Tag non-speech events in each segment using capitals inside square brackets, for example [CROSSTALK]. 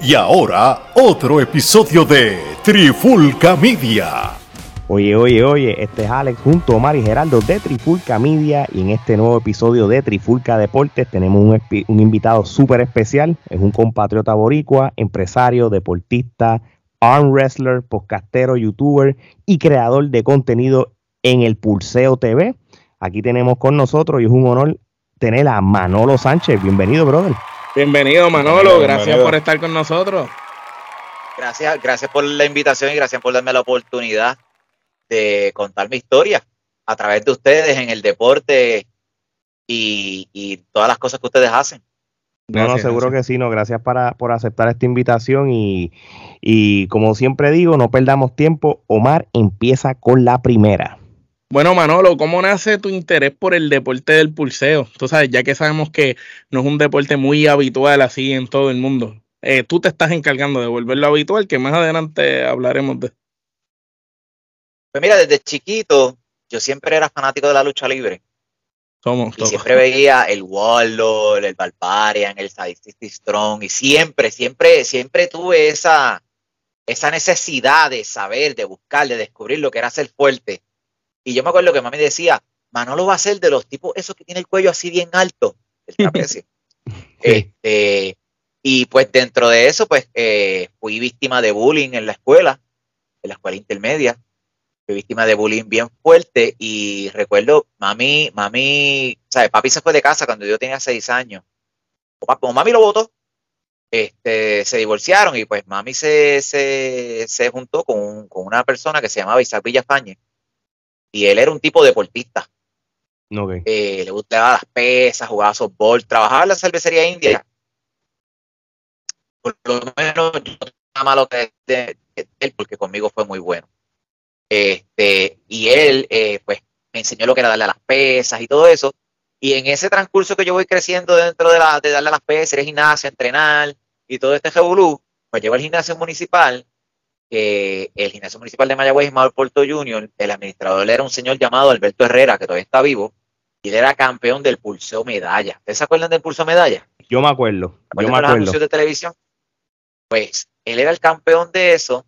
Y ahora, otro episodio de Trifulca Media. Oye, oye, oye, este es Alex junto a Omar y Geraldo de Trifulca Media y en este nuevo episodio de Trifulca Deportes tenemos un, invitado súper especial, es un compatriota boricua, empresario, deportista, arm wrestler, podcastero, youtuber y creador de contenido en el Pulseo TV. Aquí tenemos con nosotros y es un honor tener a Manolo Sánchez. Bienvenido, brother. Bienvenido, Manolo. Gracias por estar con nosotros. Gracias, gracias por la invitación y gracias por darme la oportunidad de contar mi historia a través de ustedes en el deporte y, todas las cosas que ustedes hacen. no, no, seguro que sí, no, gracias para, por aceptar esta invitación y, y como siempre digo, no perdamos tiempo, Omar empieza con la primera. Bueno, Manolo, ¿cómo nace tu interés por el deporte del pulseo? Tú sabes, ya que sabemos que no es un deporte muy habitual así en todo el mundo. Eh, tú te estás encargando de volverlo habitual, que más adelante hablaremos de. Pues mira, desde chiquito yo siempre era fanático de la lucha libre. Somos y siempre veía el Warlord, el Barbarian, el Sadistic Strong y siempre, siempre, siempre tuve esa, esa necesidad de saber, de buscar, de descubrir lo que era ser fuerte y yo me acuerdo que mami decía, Manolo va a ser de los tipos, esos que tiene el cuello así bien alto, el trapecio. [LAUGHS] este, y pues dentro de eso, pues eh, fui víctima de bullying en la escuela, en la escuela intermedia. Fui víctima de bullying bien fuerte y recuerdo, mami, mami, ¿sabes? Papi se fue de casa cuando yo tenía seis años. Como mami lo votó, este, se divorciaron y pues mami se, se, se juntó con, con, una persona que se llamaba Isaac Villafañe y él era un tipo deportista. Eh, le gustaba las pesas, jugaba softball, trabajaba en la cervecería india. Por lo menos yo no malo que él, porque conmigo fue muy bueno. Este, y él, eh, pues, me enseñó lo que era darle a las pesas y todo eso. Y en ese transcurso que yo voy creciendo dentro de, la, de darle a las pesas, ir al gimnasio, entrenar y todo este revolú, pues llego al gimnasio municipal que el gimnasio municipal de Mayagüez, Manuel Porto Junior, el administrador era un señor llamado Alberto Herrera, que todavía está vivo, y él era campeón del pulseo medalla. ¿Ustedes se acuerdan del pulseo medalla? Yo me acuerdo. Yo me acuerdo. de televisión? Pues él era el campeón de eso,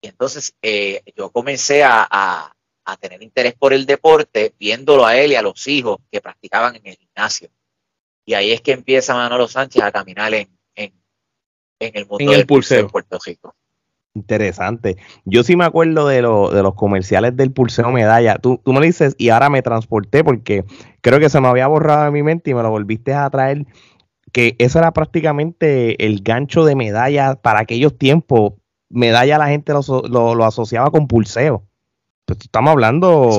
y entonces eh, yo comencé a, a, tener interés por el deporte, viéndolo a él y a los hijos que practicaban en el gimnasio. Y ahí es que empieza Manolo Sánchez a caminar en, en, el mundo del pulseo en Puerto Rico. Interesante. Yo sí me acuerdo de, de los comerciales del pulseo medalla. Tú, tú me dices y ahora me transporté porque creo que se me había borrado de mi mente y me lo volviste a traer. Que eso era prácticamente el gancho de medalla para aquellos tiempos. Medalla la gente lo, asociaba con pulseo. Pues estamos hablando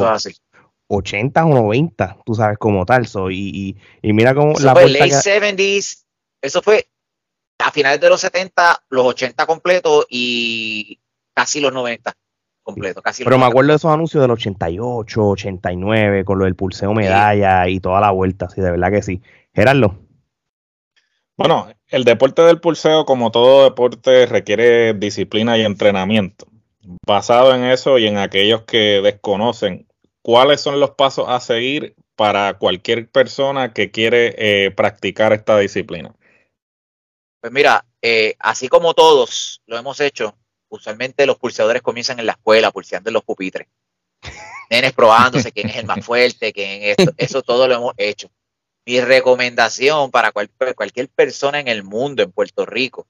80 o 90, tú sabes, como tal. y, y, mira cómo la fue late 70s. Eso fue a finales de los 70, los 80 completos y casi los 90 completos. Casi Pero me acuerdo de esos anuncios del 88, 89, con lo del pulseo medalla y toda la vuelta, sí, de verdad que sí. Gerardo. Bueno, el deporte del pulseo, como todo deporte, requiere disciplina y entrenamiento. Basado en eso y en aquellos que desconocen, ¿cuáles son los pasos a seguir para cualquier persona que quiere eh, practicar esta disciplina? Pues mira, eh, así como todos lo hemos hecho, usualmente los pulseadores comienzan en la escuela, pulseando en los pupitres. [LAUGHS] Nenes probándose quién es el más fuerte, quién es esto. Eso todo lo hemos hecho. Mi recomendación para cualquier persona en el mundo, en Puerto Rico,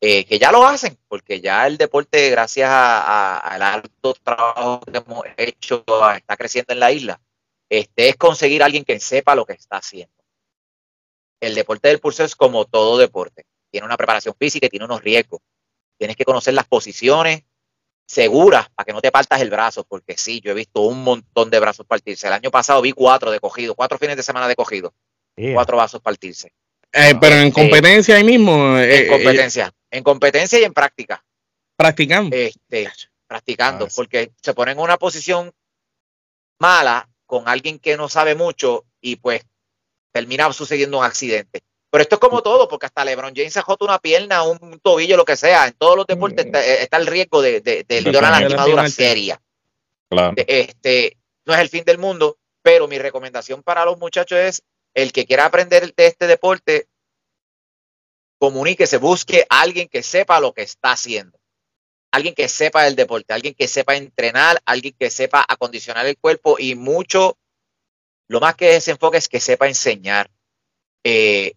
eh, que ya lo hacen, porque ya el deporte, gracias al alto trabajo que hemos hecho, está creciendo en la isla, este, es conseguir a alguien que sepa lo que está haciendo el deporte del pulso es como todo deporte. Tiene una preparación física y tiene unos riesgos. Tienes que conocer las posiciones seguras para que no te partas el brazo, porque sí, yo he visto un montón de brazos partirse. El año pasado vi cuatro de cogido, cuatro fines de semana de cogido, cuatro brazos partirse. Eh, pero en competencia ahí mismo. Eh, en competencia, en competencia y en práctica. Practicando. Este, practicando, ah, porque se ponen en una posición mala con alguien que no sabe mucho y pues termina sucediendo un accidente. Pero esto es como todo, porque hasta LeBron James se una pierna, un tobillo, lo que sea. En todos los deportes está, el riesgo de, de, de, una lastimadura seria. Claro. Este, no es el fin del mundo, pero mi recomendación para los muchachos es el que quiera aprender de este deporte como comunique, se busque a alguien que sepa lo que está haciendo. Alguien que sepa el deporte, alguien que sepa entrenar, alguien que sepa acondicionar el cuerpo y mucho, lo más que se enfoque es que sepa enseñar. Eh,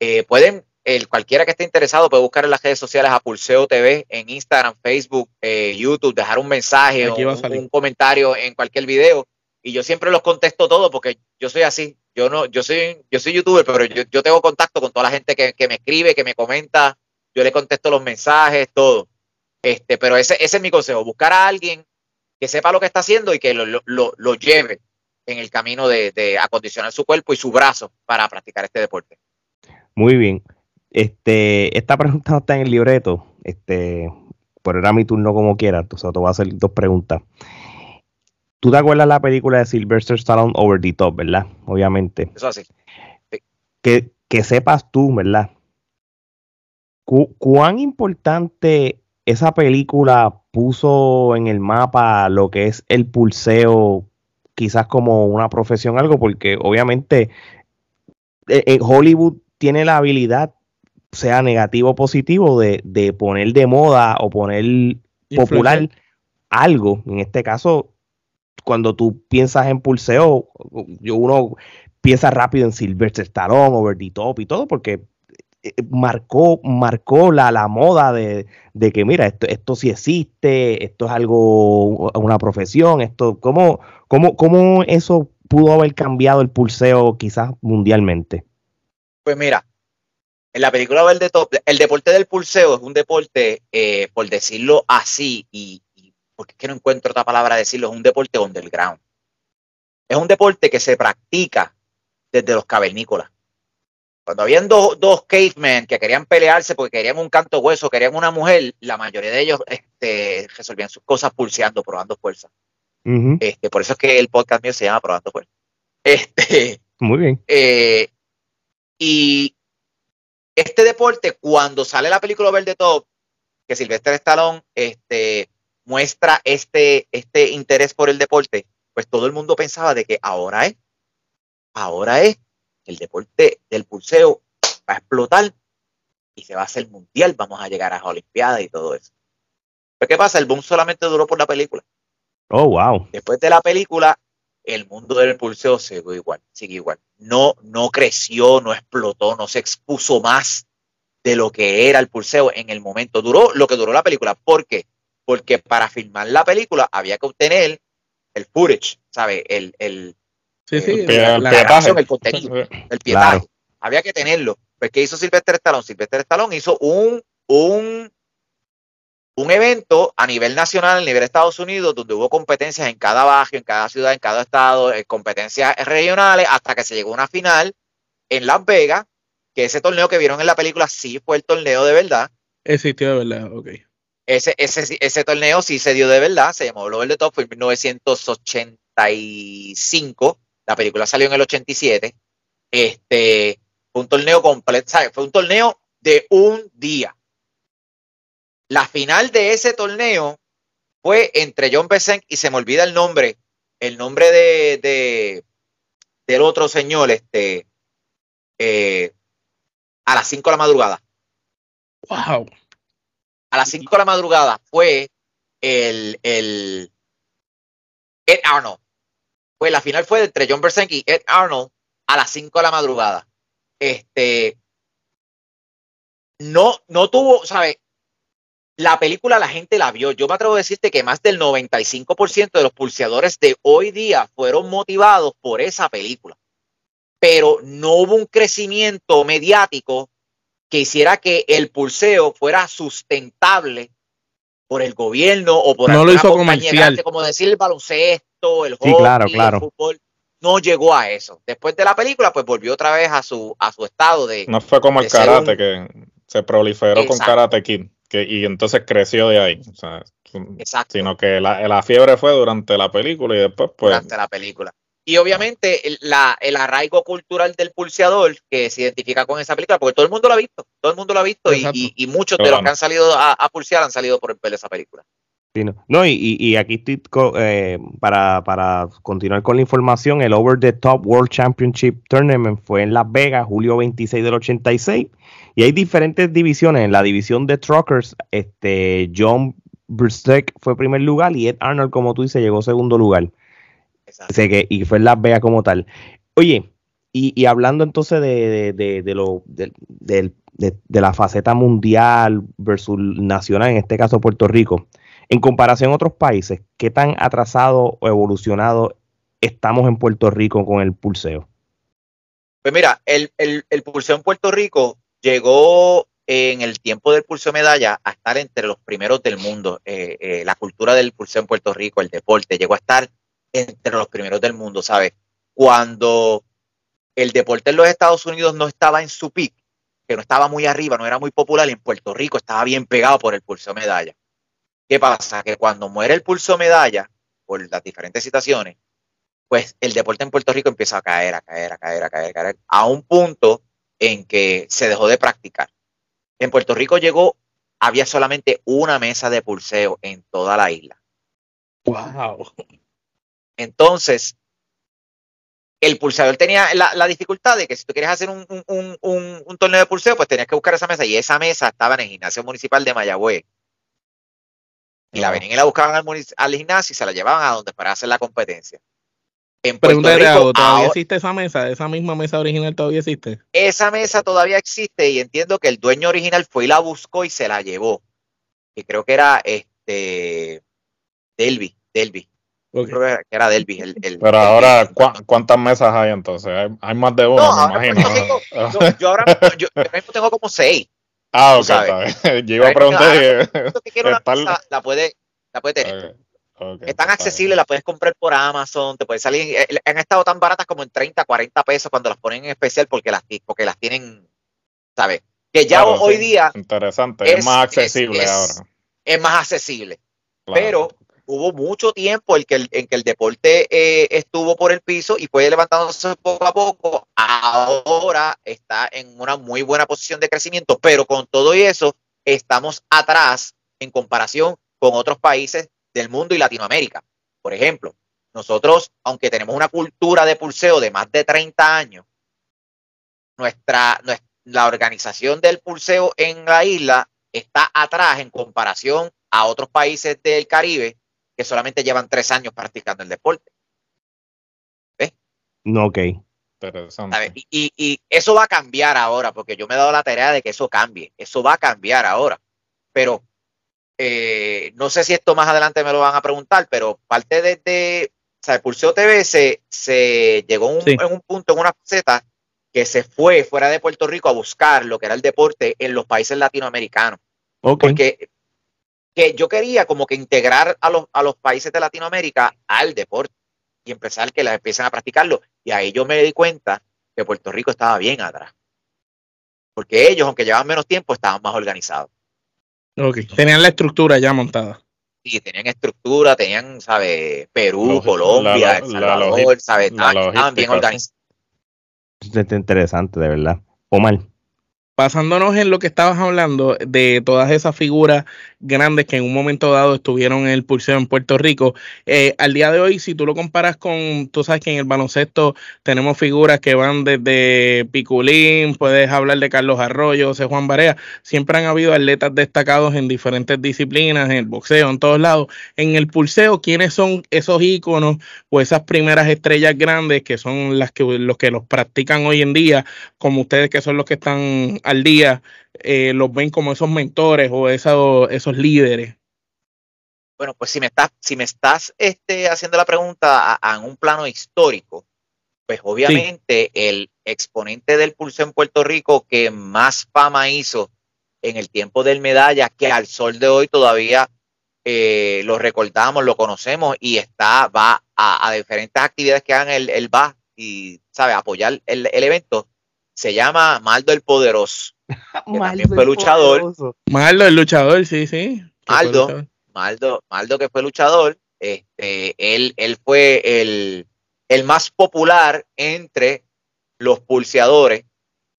eh, pueden, el, cualquiera que esté interesado puede buscar en las redes sociales a Pulseo TV, en Instagram, Facebook, eh, YouTube, dejar un mensaje o un, un, comentario en cualquier video. Y yo siempre los contesto todo porque yo soy así. Yo no, yo soy, yo soy youtuber, pero yo, yo tengo contacto con toda la gente que, que, me escribe, que me comenta. Yo le contesto los mensajes, todo. Este, pero ese, ese es mi consejo, buscar a alguien que sepa lo que está haciendo y que lo, lo, lo lleve en el camino de, de acondicionar su cuerpo y su brazo para practicar este deporte. Muy bien. Este, esta pregunta no está en el libreto, este, pero era mi turno como quiera, entonces te voy a hacer dos preguntas. ¿Tú te acuerdas la película de Sylvester Stallone Over the Top, verdad? Obviamente. Eso así. Sí. Que, que, sepas tú, ¿verdad? ¿Cu ¿Cuán importante esa película puso en el mapa lo que es el pulseo, quizás como una profesión, algo? Porque obviamente en eh, Hollywood tiene la habilidad, sea negativo o positivo, de, de poner de moda o poner popular algo. En este caso, cuando tú piensas en pulseo, yo uno piensa rápido en Sylvester Stallone, Over the Top y todo, porque marcó, marcó la, la moda de, de, que, mira, esto, esto sí existe, esto es algo, una profesión, esto, ¿cómo, cómo, cómo eso pudo haber cambiado el pulseo quizás mundialmente? Pues mira, en la película Over the Top, el deporte del pulseo es un deporte, eh, por decirlo así, y, porque es que no encuentro otra palabra decirlo, es un deporte underground. Es un deporte que se practica desde los cavernícolas. Cuando habían dos, dos cavemen que querían pelearse porque querían un canto hueso, querían una mujer, la mayoría de ellos este, resolvían sus cosas pulseando, probando fuerza. Uh -huh. este, por eso es que el podcast mío se llama Probando Fuerza. Este, Muy bien. Eh, y este deporte, cuando sale la película Over the Top, que Sylvester Stallone este, muestra este, este interés por el deporte, pues todo el mundo pensaba de que ahora es, ahora es, el deporte del pulseo va a explotar y se va a hacer mundial, vamos a llegar a las Olimpiadas y todo eso. Pero ¿qué pasa? El boom solamente duró por la película. Oh, wow. Después de la película, el mundo del pulseo siguió igual, sigue igual. No, no creció, no explotó, no se expuso más de lo que era el pulseo en el momento. Duró lo que duró la película. ¿Por qué? Porque para filmar la película había que obtener el footage, ¿sabe? El, el, sí, sí, el, la, la grabación, el contenido, el pietaje. Claro. Había que tenerlo. Pues, ¿qué hizo Sylvester Stallone? Sylvester Stallone hizo un, un, un evento a nivel nacional, a nivel de Estados Unidos, donde hubo competencias en cada barrio, en cada ciudad, en cada estado, eh, competencias regionales, hasta que se llegó a una final en Las Vegas, que ese torneo que vieron en la película sí fue el torneo de verdad. Existió de verdad, ok. Ese, ese, ese torneo sí se dio de verdad, se llamó Global de Top, fue en 1985, la película salió en el 87. Este, fue un torneo completo, ¿sabes? Fue un torneo de un día. La final de ese torneo fue entre John Besenk y se me olvida el nombre, el nombre de, de del otro señor, este, eh, a las 5 de la madrugada. Wow. A las 5 de la madrugada fue el, el Ed Arnold. Fue, la final fue entre John Bersenk y Ed Arnold a las 5 de la madrugada. Este no, no tuvo, ¿sabes? La película la gente la vio. Yo me atrevo a decirte que más del 95% de los pulseadores de hoy día fueron motivados por esa película. Pero no hubo un crecimiento mediático que hiciera que el pulseo fuera sustentable por el gobierno o por no lo hizo comercial. como decir el baloncesto, el hockey, sí, claro, claro. el fútbol. No llegó a eso. Después de la película, pues volvió otra vez a su, a su estado de. No fue como el karate un... que se proliferó Exacto. con Karate Kid que, y entonces creció de ahí. O sea, Exacto. Sino que la, la, fiebre fue durante la película y después pues... Durante la película. Y obviamente el, la, el arraigo cultural del pulseador que se identifica con esa película, porque todo el mundo lo ha visto, todo el mundo lo ha visto y, y, y, muchos de los que han salido a, a, pulsear han salido por ver esa película. No. y, aquí estoy eh, para, para continuar con la información, el Over the Top World Championship Tournament fue en Las Vegas, julio 26 del 86, y hay diferentes divisiones. En la división de Truckers, este, John Brustek fue primer lugar y Ed Arnold, como tú dices, llegó segundo lugar. que, y fue en Las Vegas como tal. Oye, y, hablando entonces de, de, de, lo, de, la faceta mundial versus nacional, en este caso Puerto Rico, en comparación a otros países, ¿qué tan atrasado o evolucionado estamos en Puerto Rico con el pulseo? Pues mira, el, el, pulseo en Puerto Rico llegó en el tiempo del pulseo medalla a estar entre los primeros del mundo. Eh, eh, la cultura del pulseo en Puerto Rico, el deporte, llegó a estar entre los primeros del mundo, ¿sabes? Cuando el deporte en los Estados Unidos no estaba en su pick, que no estaba muy arriba, no era muy popular, en Puerto Rico estaba bien pegado por el pulso medalla. ¿Qué pasa? Que cuando muere el pulso medalla, por las diferentes situaciones, pues el deporte en Puerto Rico empieza a caer, a caer, a caer, a caer, a caer, a un punto en que se dejó de practicar. En Puerto Rico llegó, había solamente una mesa de pulseo en toda la isla. Wow. Entonces, el pulsador tenía la, dificultad de que si tú querías hacer un, torneo de pulseo, pues tenías que buscar esa mesa y esa mesa estaba en el gimnasio municipal de Mayagüez. Y la venían y la buscaban al, gimnasio y se la llevaban a donde para hacer la competencia. En Puerto Rico, ¿todavía existe esa mesa? ¿Esa misma mesa original todavía existe? Esa mesa todavía existe y entiendo que el dueño original fue y la buscó y se la llevó. Y creo que era este Delby, Delby. Creo que era Delvis. El, Pero ahora, ¿cuántas mesas hay entonces? Hay, más de una, me imagino. [LAUGHS] yo, ahora yo, tengo como seis. Ah, ok, [LAUGHS] Yo iba a preguntar. la puede, la puede tener. Están accesibles, la puedes comprar por Amazon, te puede salir. Eh, han estado tan baratas como en 30, 40 pesos cuando las ponen en especial porque las, porque las tienen, ¿sabes? Que ya hoy día. Interesante, es, más accesible ahora. Es más accesible. Pero hubo mucho tiempo en que el, deporte eh, estuvo por el piso y fue levantándose poco a poco. Ahora está en una muy buena posición de crecimiento, pero con todo y eso estamos atrás en comparación con otros países del mundo y Latinoamérica. Por ejemplo, nosotros, aunque tenemos una cultura de pulseo de más de 30 años, nuestra la organización del pulseo en la isla está atrás en comparación a otros países del Caribe que solamente llevan tres años practicando el deporte. ¿Ves? No, ok. Y, y, eso va a cambiar ahora, porque yo me he dado la tarea de que eso cambie. Eso va a cambiar ahora. Pero eh, no sé si esto más adelante me lo van a preguntar, pero parte de, o sea, el Pulseo TV se, se llegó en un punto, en una faceta, que se fue fuera de Puerto Rico a buscar lo que era el deporte en los países latinoamericanos. Porque que yo quería como que integrar a los, a los países de Latinoamérica al deporte y empezar que las empiecen a practicarlo. Y ahí yo me di cuenta que Puerto Rico estaba bien atrás. Porque ellos, aunque llevaban menos tiempo, estaban más organizados. Tenían la estructura ya montada. Sí, tenían estructura, tenían, ¿sabes? Perú, Colombia, El Salvador, ¿sabes? Estaban bien organizados. Es interesante, de verdad. Omar basándonos en lo que estabas hablando de todas esas figuras grandes que en un momento dado estuvieron en el pulseo en Puerto Rico, eh, al día de hoy, si tú lo comparas con, tú sabes que en el baloncesto tenemos figuras que van desde Piculín, puedes hablar de Carlos Arroyo, José Juan Barea, siempre han habido atletas destacados en diferentes disciplinas, en el boxeo, en todos lados. En el pulseo, ¿quiénes son esos íconos o esas primeras estrellas grandes que son las que los que los practican hoy en día, como ustedes que son los que están al día eh, los ven como esos mentores o esos, esos líderes? Bueno, pues si me estás, si me estás este, haciendo la pregunta en un plano histórico, pues obviamente el exponente del pulso en Puerto Rico que más fama hizo en el tiempo del medalla, que al sol de hoy todavía eh, lo recordamos, lo conocemos y está, va a, diferentes actividades que hagan, él, va y sabe apoyar el, el evento se llama Maldo el Poderoso. [LAUGHS] Que también fue luchador. Maldo el luchador, sí, sí. Maldo, Maldo, Maldo que fue luchador. Este, él, él fue el, el más popular entre los pulseadores,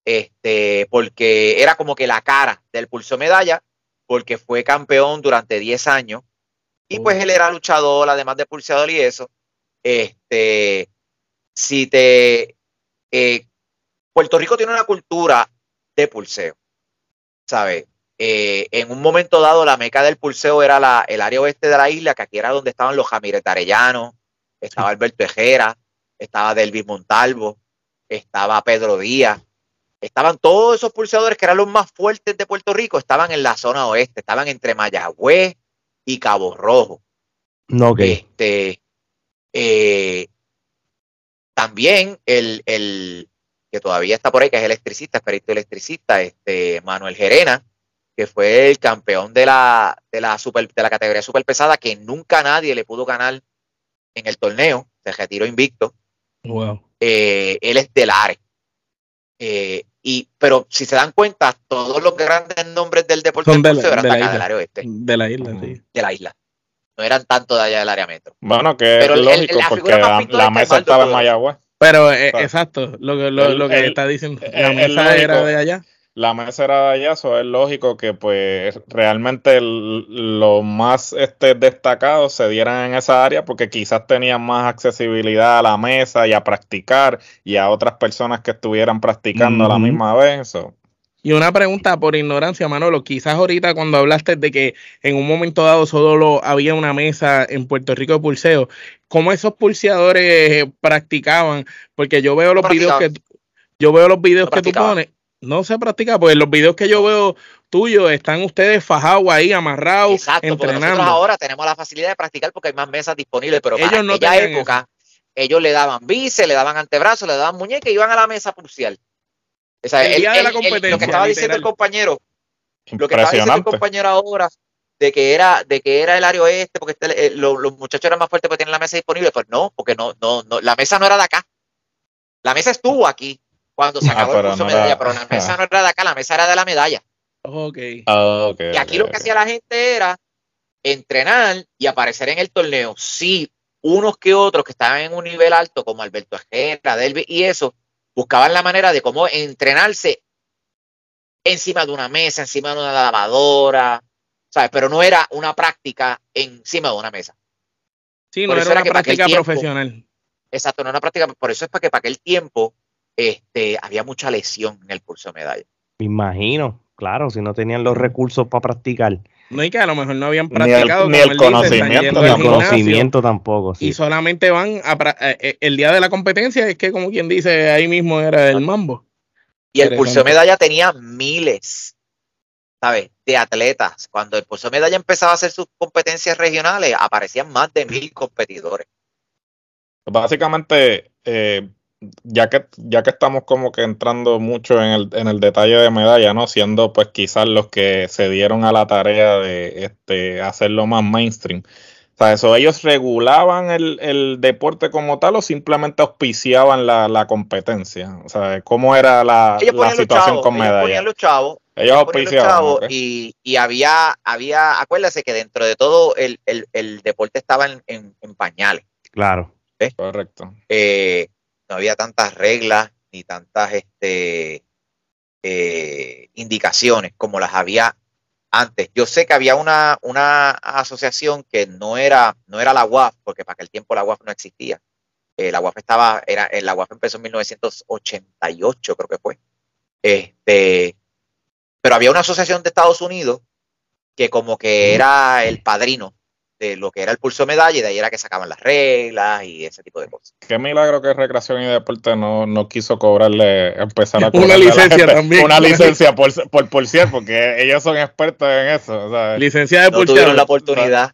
este, porque era como que la cara del pulso medalla, porque fue campeón durante 10 años Y pues él era luchador, además de pulseador y eso. Este, si te. eh, Puerto Rico tiene una cultura de pulseo, ¿sabes? Eh, en un momento dado, la meca del pulseo era la, el área oeste de la isla, que aquí era donde estaban los Jamírez Arellanos, estaba Alberto Ejera, estaba Delvis Montalvo, estaba Pedro Díaz, estaban todos esos pulseadores que eran los más fuertes de Puerto Rico, estaban en la zona oeste, estaban entre Mayagüez y Cabo Rojo. No, ok. Este, eh, también el, el que todavía está por ahí, que es electricista, es perito electricista, este Manuel Gerena, que fue el campeón de la, de la super, de la categoría super pesada, que nunca nadie le pudo ganar en el torneo, se retiró invicto. Wow. Eh, él es del Ares. Eh, y, pero si se dan cuenta, todos los grandes nombres del deporte Son de del la- de la isla. del área oeste, De la isla, sí. de la isla. No eran tanto de allá del área metro. Bueno, que Pero es el- el- lógico, la porque la, la es mesa estaba en. Mayagüez. Pero eh, exacto, lo, que- lo, El- lo que el- está diciendo, la el mesa era de allá. La mesa era de allá, so es lógico que pues realmente los más este, destacados se dieran en esa área porque quizás tenían más accesibilidad a la mesa y a practicar y a otras personas que estuvieran practicando a la misma vez. so. Y una pregunta por ignorancia, Manolo. Quizás ahorita cuando hablaste de que en un momento dado solo había una mesa en Puerto Rico de pulseo, ¿cómo esos pulseadores eh, practicaban? Porque yo veo los videos que yo veo los videos que tú pones. No se practica, pues los videos que yo veo tuyos están ustedes fajados ahí, amarrados, Exacto, porque nosotros entrenando. ahora tenemos la facilidad de practicar porque hay más mesas disponibles, pero para Ellos no aquella época, ellos le daban bíceps, le daban antebrazos, le daban muñeca y iban a la mesa a pulsear. O sea, El él- de la él- lo competencia, que estaba diciendo el compañero, lo que estaba diciendo el compañero ahora, de que era, de que era el área oeste, porque este- eh, lo- los muchachos eran más fuertes porque tienen la mesa disponible, pues no, porque no, no, no, la mesa no era de acá. La mesa estuvo aquí cuando se Ah, acabó el pero curso no de medalla, era- pero la mesa no era de acá, la mesa era de la medalla. Ok. Ah, ok, Y aquí lo que hacía la gente era entrenar y aparecer en el torneo. Sí, unos que otros que estaban en un nivel alto, como Alberto Ejera, Delvi y eso, buscaban la manera de cómo entrenarse encima de una mesa, encima de una lavadora, ¿sabes? Pero no era una práctica encima de una mesa. Sí, Por no era una práctica tiempo- profesional. Exacto, no era una práctica, por eso es para que para aquel tiempo este, había mucha lesión en el curso de medalla. Me imagino, claro, si no tenían los recursos para practicar. No, y que a lo mejor no habían Ni el- practicado. ni el dice, conocimiento el tampoco. gimnasio. conocimiento tampoco, sí. y solamente van a pra- eh, eh, el día de la competencia es que como quien dice ahí mismo era el mambo Y el pulso de medalla tenía miles, ¿sabes? De atletas. Cuando el pulso de medalla empezaba a hacer sus competencias regionales, aparecían más de mil competidores. Básicamente, eh, ya que, ya que estamos como que entrando mucho en el, en el detalle de medalla, ¿no? Siendo pues quizás los que se dieron a la tarea de este, hacerlo más mainstream. O sea, eso, ellos regulaban el, el deporte como tal o simplemente auspiciaban la, la competencia. O sea, ¿cómo era la, Ellos situación chavos, con ellos medalla? ponían los chavos, Ellos ponían los auspiciaban. chavos y, y había, había, acuérdase que dentro de todo el, el- el deporte estaba en, en- en pañales. Claro. Correcto. Eh, no había tantas reglas ni tantas este, eh, indicaciones como las había antes. Yo sé que había una, una asociación que no era, no era la UAF, porque para aquel tiempo la UAF no existía. Eh, la UAF estaba, era, eh, la UAF empezó en 1988, creo que fue. Este, pero había una asociación de Estados Unidos que como que era el padrino de lo que era el pulso de medalla y de ahí era que sacaban las reglas y ese tipo de cosas. Qué milagro que Recreación y Deporte no, no quiso cobrarle, empezar a [LAUGHS] Una cobrarle a la licencia gente también. Una licencia por, por, por cierto, porque ellos son expertos en eso. o sea, licencia de no tuvieron la oportunidad.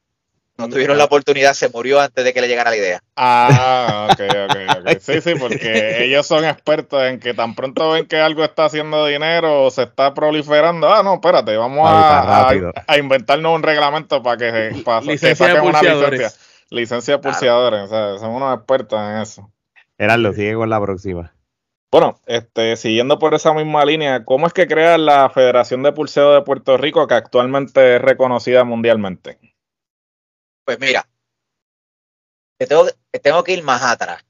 No tuvieron la oportunidad, se murió antes de que le llegara la idea. Ah, ok, ok, ok. [LAUGHS] Sí, sí, porque ellos son expertos en que tan pronto ven que algo está haciendo dinero o se está proliferando. Ah, no, espérate, vamos a, rápido. a, a inventarnos un reglamento para que, se- para que saquen una licencia. Licencia de pulseadores, o sea, son unos expertos en eso. Gerardo, sigue con la próxima. Bueno, este, siguiendo por esa misma línea, ¿cómo es que crea la Federación de Pulseo de Puerto Rico, que actualmente es reconocida mundialmente? Pues mira, te tengo, te tengo que ir más atrás.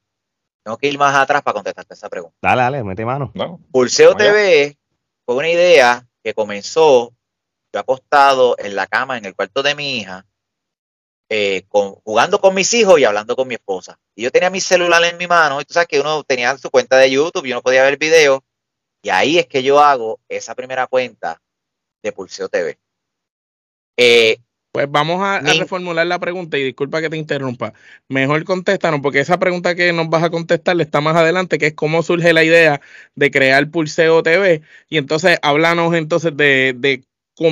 Tengo que ir más atrás para contestarte esa pregunta. Dale, dale, mete mano. ¿No? Pulseo. TV fue una idea que comenzó yo acostado en la cama en el cuarto de mi hija eh, con, jugando con mis hijos y hablando con mi esposa. Y yo tenía mi celular en mi mano, y tú sabes que uno tenía su cuenta de YouTube y uno podía ver videos, y ahí es que yo hago esa primera cuenta de Pulseo TV. Eh, pues vamos a, reformular la pregunta y disculpa que te interrumpa. Mejor contéstanos, porque esa pregunta que nos vas a contestar está más adelante, que es cómo surge la idea de crear Pulseo TV. Y entonces háblanos entonces de, de,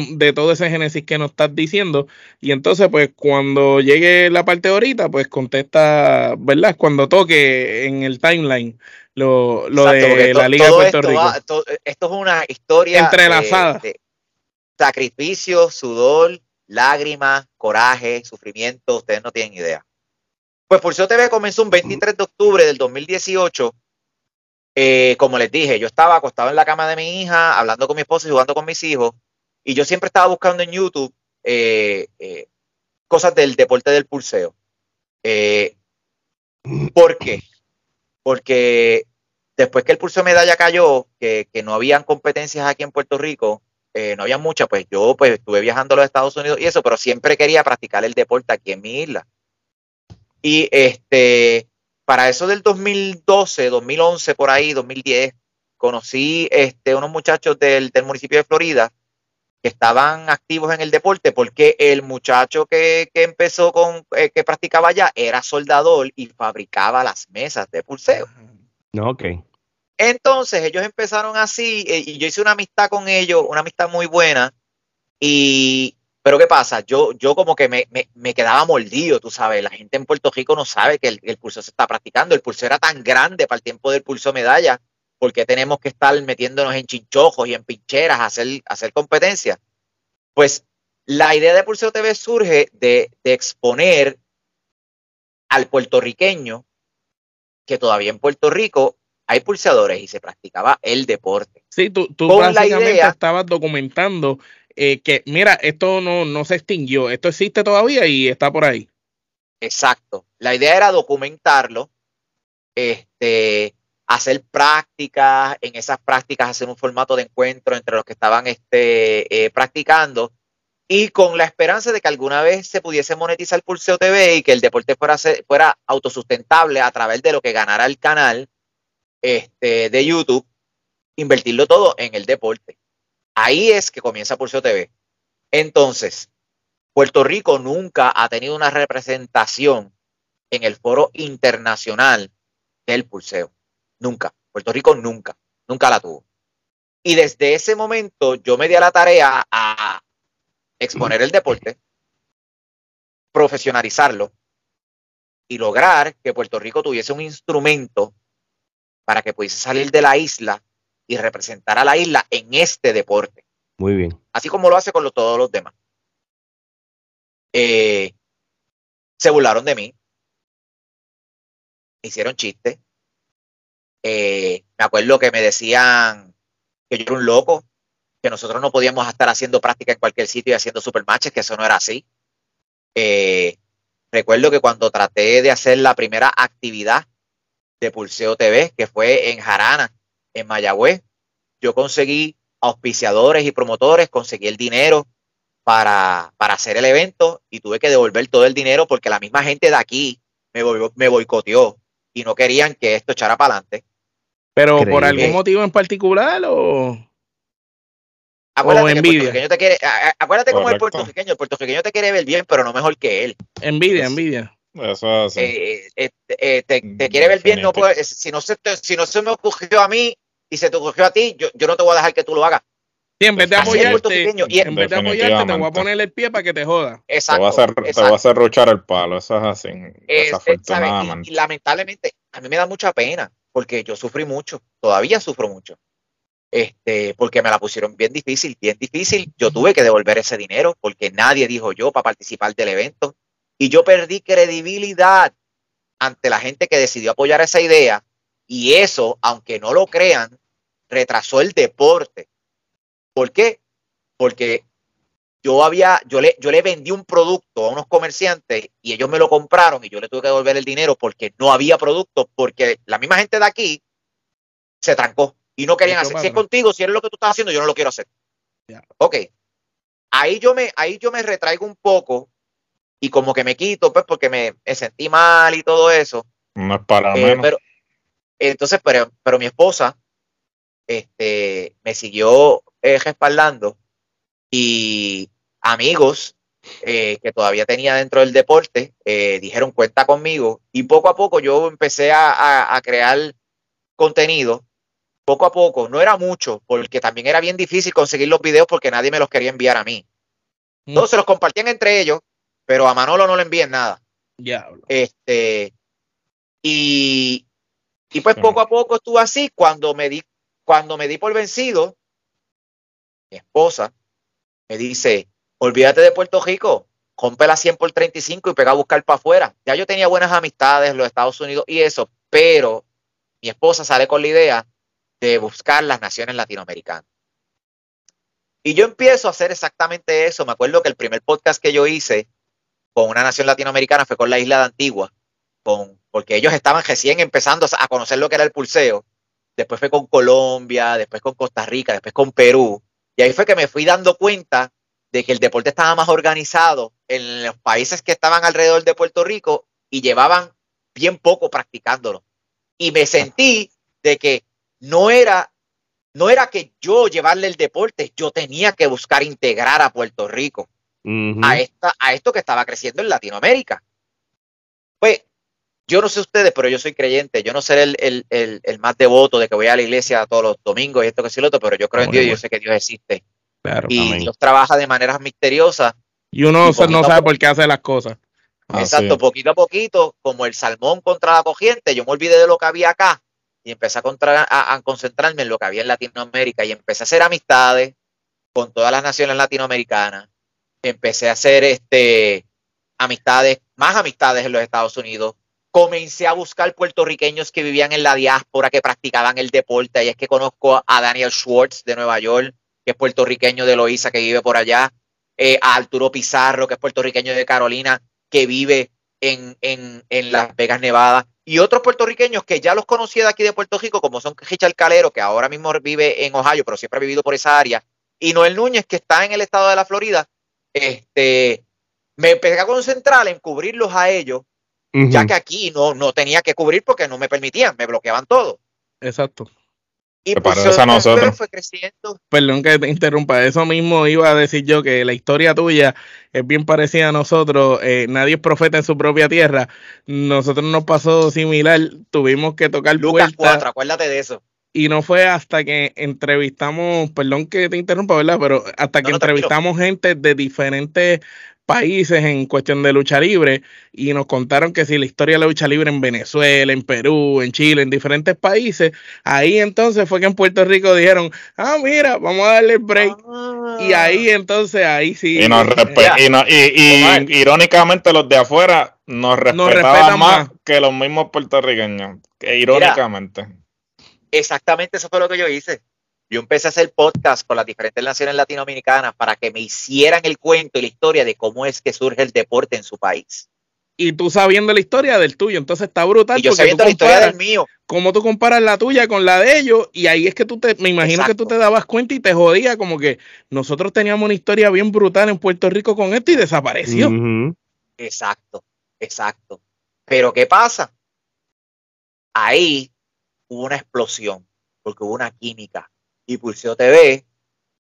de todo ese génesis que nos estás diciendo. Y entonces, pues cuando llegue la parte ahorita, pues contesta, ¿verdad? Cuando toque en el timeline lo, lo de la Liga de Puerto Rico. esto es una historia entrelazada. de sacrificio, sudor lágrimas, coraje, sufrimiento, ustedes no tienen idea. Pues Pulseo TV comenzó un 23 de octubre del 2018. Eh, como les dije, yo estaba acostado en la cama de mi hija, hablando con mi esposa y jugando con mis hijos, y yo siempre estaba buscando en YouTube eh, eh, cosas del deporte del pulseo. ¿Por qué? Porque después que el pulseo medalla cayó, que, que no habían competencias aquí en Puerto Rico, eh, no había mucha, pues yo pues estuve viajando a los Estados Unidos y eso, pero siempre quería practicar el deporte aquí en mi isla. Y este, para eso del 2012, 2011, por ahí, 2010, conocí este, unos muchachos del, municipio de Florida que estaban activos en el deporte porque el muchacho que, empezó con, eh, que practicaba allá era soldador y fabricaba las mesas de pulseo. Ok. Entonces ellos empezaron así eh, y yo hice una amistad con ellos, una amistad muy buena. Y, pero ¿qué pasa? Yo, yo como que me, me, quedaba mordido, tú sabes. La gente en Puerto Rico no sabe que el, pulso se está practicando. El pulso era tan grande para el tiempo del pulso medalla. porque tenemos que estar metiéndonos en chinchojos y en pincheras a hacer, hacer competencia? Pues la idea de Pulseo TV surge de, de exponer al puertorriqueño que todavía en Puerto Rico hay pulsadores y se practicaba el deporte. Sí, tú, tú básicamente estabas documentando eh, que, mira, esto no, no se extinguió, esto existe todavía y está por ahí. Exacto. La idea era documentarlo, este, hacer prácticas, en esas prácticas hacer un formato de encuentro entre los que estaban este, eh, practicando y con la esperanza de que alguna vez se pudiese monetizar Pulseo TV y que el deporte fuera, fuera autosustentable a través de lo que ganara el canal este, de YouTube, invertirlo todo en el deporte. Ahí es que comienza Pulseo TV. Entonces, Puerto Rico nunca ha tenido una representación en el foro internacional del pulseo. Nunca. Puerto Rico nunca. Nunca la tuvo. Y desde ese momento yo me di a la tarea a exponer el deporte, profesionalizarlo y lograr que Puerto Rico tuviese un instrumento para que pudiese salir de la isla y representar a la isla en este deporte. Muy bien. Así como lo hace con todos los demás. Eh, se burlaron de mí. Hicieron chistes. Eh, me acuerdo que me decían que yo era un loco, que nosotros no podíamos estar haciendo práctica en cualquier sitio y haciendo supermatches, que eso no era así. Eh, recuerdo que cuando traté de hacer la primera actividad de Pulseo TV, que fue en Jarana, en Mayagüez. Yo conseguí auspiciadores y promotores, conseguí el dinero para, para hacer el evento y tuve que devolver todo el dinero porque la misma gente de aquí me, me boicoteó y no querían que esto echara para adelante. ¿Pero por algún motivo en particular o...? Acuérdate o envidia. te quiere, acuérdate cómo es el puertorriqueño. El puertorriqueño te quiere ver bien, pero no mejor que él. Envidia, envidia. Eso eh, eh, eh, te, quiere ver bien, no puede, si, no se si no se me ocurrió a mí y se te ocurrió a ti, yo, yo no te voy a dejar que tú lo hagas. Sí, en vez de apoyarte, en vez de apoyarte, te voy a poner el pie para que te joda. Exacto. Te va a hacer, te va a hacer ruchar el palo, eso es así. y, lamentablemente, a mí me da mucha pena, porque yo sufrí mucho, todavía sufro mucho. Este, porque me la pusieron bien difícil, bien difícil. Yo tuve que devolver ese dinero porque nadie dijo yo para participar del evento. Y yo perdí credibilidad ante la gente que decidió apoyar esa idea. Y eso, aunque no lo crean, retrasó el deporte. ¿Por qué? Porque yo había, yo le, yo le vendí un producto a unos comerciantes y ellos me lo compraron y yo le tuve que devolver el dinero porque no había producto, porque la misma gente de aquí se trancó y no querían hacer. Si es contigo, si eres lo que tú estás haciendo, yo no lo quiero hacer. Ok. Ahí yo me, ahí yo me retraigo un poco y como que me quito, pues porque me, me sentí mal y todo eso. No es para Eh, menos. pero, entonces, pero, pero mi esposa este, me siguió eh, respaldando y amigos eh, que todavía tenía dentro del deporte eh, dijeron cuenta conmigo y poco a poco yo empecé a, a- a crear contenido. Poco a poco, no era mucho, porque también era bien difícil conseguir los videos porque nadie me los quería enviar a mí. Mm. Todos se los compartían entre ellos, pero a Manolo no le envíen nada. Diablo. Este, y, y pues poco a poco estuvo así. Cuando me di, cuando me di por vencido, mi esposa me dice, olvídate de Puerto Rico, rompe la 100 por 35 y pega a buscar para afuera. Ya yo tenía buenas amistades en los Estados Unidos y eso, pero mi esposa sale con la idea de buscar las naciones latinoamericanas. Y yo empiezo a hacer exactamente eso. Me acuerdo que el primer podcast que yo hice con una nación latinoamericana fue con la isla de Antigua, con, porque ellos estaban recién empezando a conocer lo que era el pulseo. Después fue con Colombia, después con Costa Rica, después con Perú. Y ahí fue que me fui dando cuenta de que el deporte estaba más organizado en los países que estaban alrededor de Puerto Rico y llevaban bien poco practicándolo. Y me sentí de que no era, no era que yo llevarle el deporte, yo tenía que buscar integrar a Puerto Rico A, esta, a esto que estaba creciendo en Latinoamérica. Pues yo no sé ustedes, pero yo soy creyente. Yo no seré el, el, el, el más devoto de que voy a la iglesia todos los domingos y esto que sí lo otro, pero yo creo en Dios y yo sé que Dios existe. Claro. Y amén. Dios trabaja de maneras misteriosas. Y uno Y no sabe por qué hace las cosas. Así Exacto, poquito a poquito, como el salmón contra la corriente, yo me olvidé de lo que había acá y empecé a, contra- a- a concentrarme en lo que había en Latinoamérica y empecé a hacer amistades con todas las naciones latinoamericanas. Empecé a hacer este, amistades, más amistades en los Estados Unidos. Comencé a buscar puertorriqueños que vivían en la diáspora, que practicaban el deporte. Y es que conozco a Daniel Schwartz de Nueva York, que es puertorriqueño de Loíza, que vive por allá. Eh, a Arturo Pizarro, que es puertorriqueño de Carolina, que vive en, en, en Las Vegas, Nevada. Y otros puertorriqueños que ya los conocía de aquí de Puerto Rico, como son Richard Calero, que ahora mismo vive en Ohio, pero siempre ha vivido por esa área. Y Noel Núñez, que está en el estado de la Florida. Este, me empecé a concentrar en cubrirlos a ellos, ya que aquí no, no tenía que cubrir porque no me permitían, me bloqueaban todo. Exacto. Y pues a nosotros. fue creciendo. Perdón que te interrumpa, eso mismo iba a decir yo, que la historia tuya es bien parecida a nosotros, eh, nadie es profeta en su propia tierra, nosotros nos pasó similar, tuvimos que tocar Lucas puertas 4, acuérdate de eso. Y no fue hasta que entrevistamos, perdón que te interrumpa, ¿verdad? Pero hasta que No, no, tranquilo. entrevistamos gente de diferentes países en cuestión de lucha libre y nos contaron que si la historia de la lucha libre en Venezuela, en Perú, en Chile, en diferentes países, ahí entonces fue que en Puerto Rico dijeron, ah, mira, vamos a darle el break. Y ahí entonces, ahí sí. Y, nos Ya. y, no- y- y Omar. irónicamente los de afuera nos respetaban respetan más más. que los mismos puertorriqueños. Que irónicamente. Exactamente eso fue lo que yo hice. Yo empecé a hacer podcast con las diferentes naciones latinoamericanas para que me hicieran el cuento y la historia de cómo es que surge el deporte en su país. Y tú sabiendo la historia del tuyo, entonces está brutal. Y yo sabiendo la historia del mío. cómo tú comparas la tuya con la de ellos y ahí es que tú te, me imagino que tú te dabas cuenta y te jodía como que nosotros teníamos una historia bien brutal en Puerto Rico con esto y desapareció. Exacto, exacto. Pero ¿qué pasa? Ahí hubo una explosión, porque hubo una química. Y Pulseo TV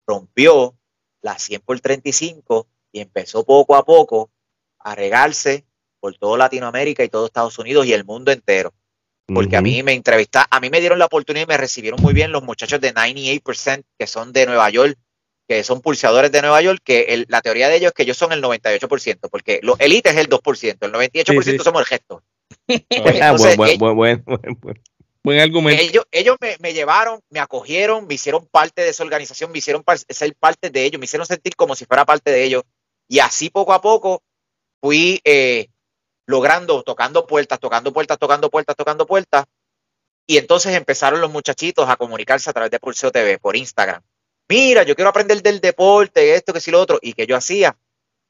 rompió la 100 por 35 y empezó poco a poco a regarse por toda Latinoamérica y todo Estados Unidos y el mundo entero. Porque a mí me entrevistaron, a mí me dieron la oportunidad y me recibieron muy bien los muchachos de 98%, que son de Nueva York, que son pulseadores de Nueva York, que el- la teoría de ellos es que ellos son el 98%, porque los élites es el 2%, el 98% Sí, sí. somos el gesto. Ah, Entonces, buen, buen, buen, buen, buen. Argumento. ellos ellos me, me llevaron, me acogieron, me hicieron parte de esa organización, me hicieron ser parte de ellos, me hicieron sentir como si fuera parte de ellos. Y así poco a poco fui eh, logrando, tocando puertas, tocando puertas, tocando puertas, tocando puertas. Y entonces empezaron los muchachitos a comunicarse a través de Pulseo TV por Instagram. Mira, yo quiero aprender del deporte, esto, que sí, lo otro. Y que yo hacía,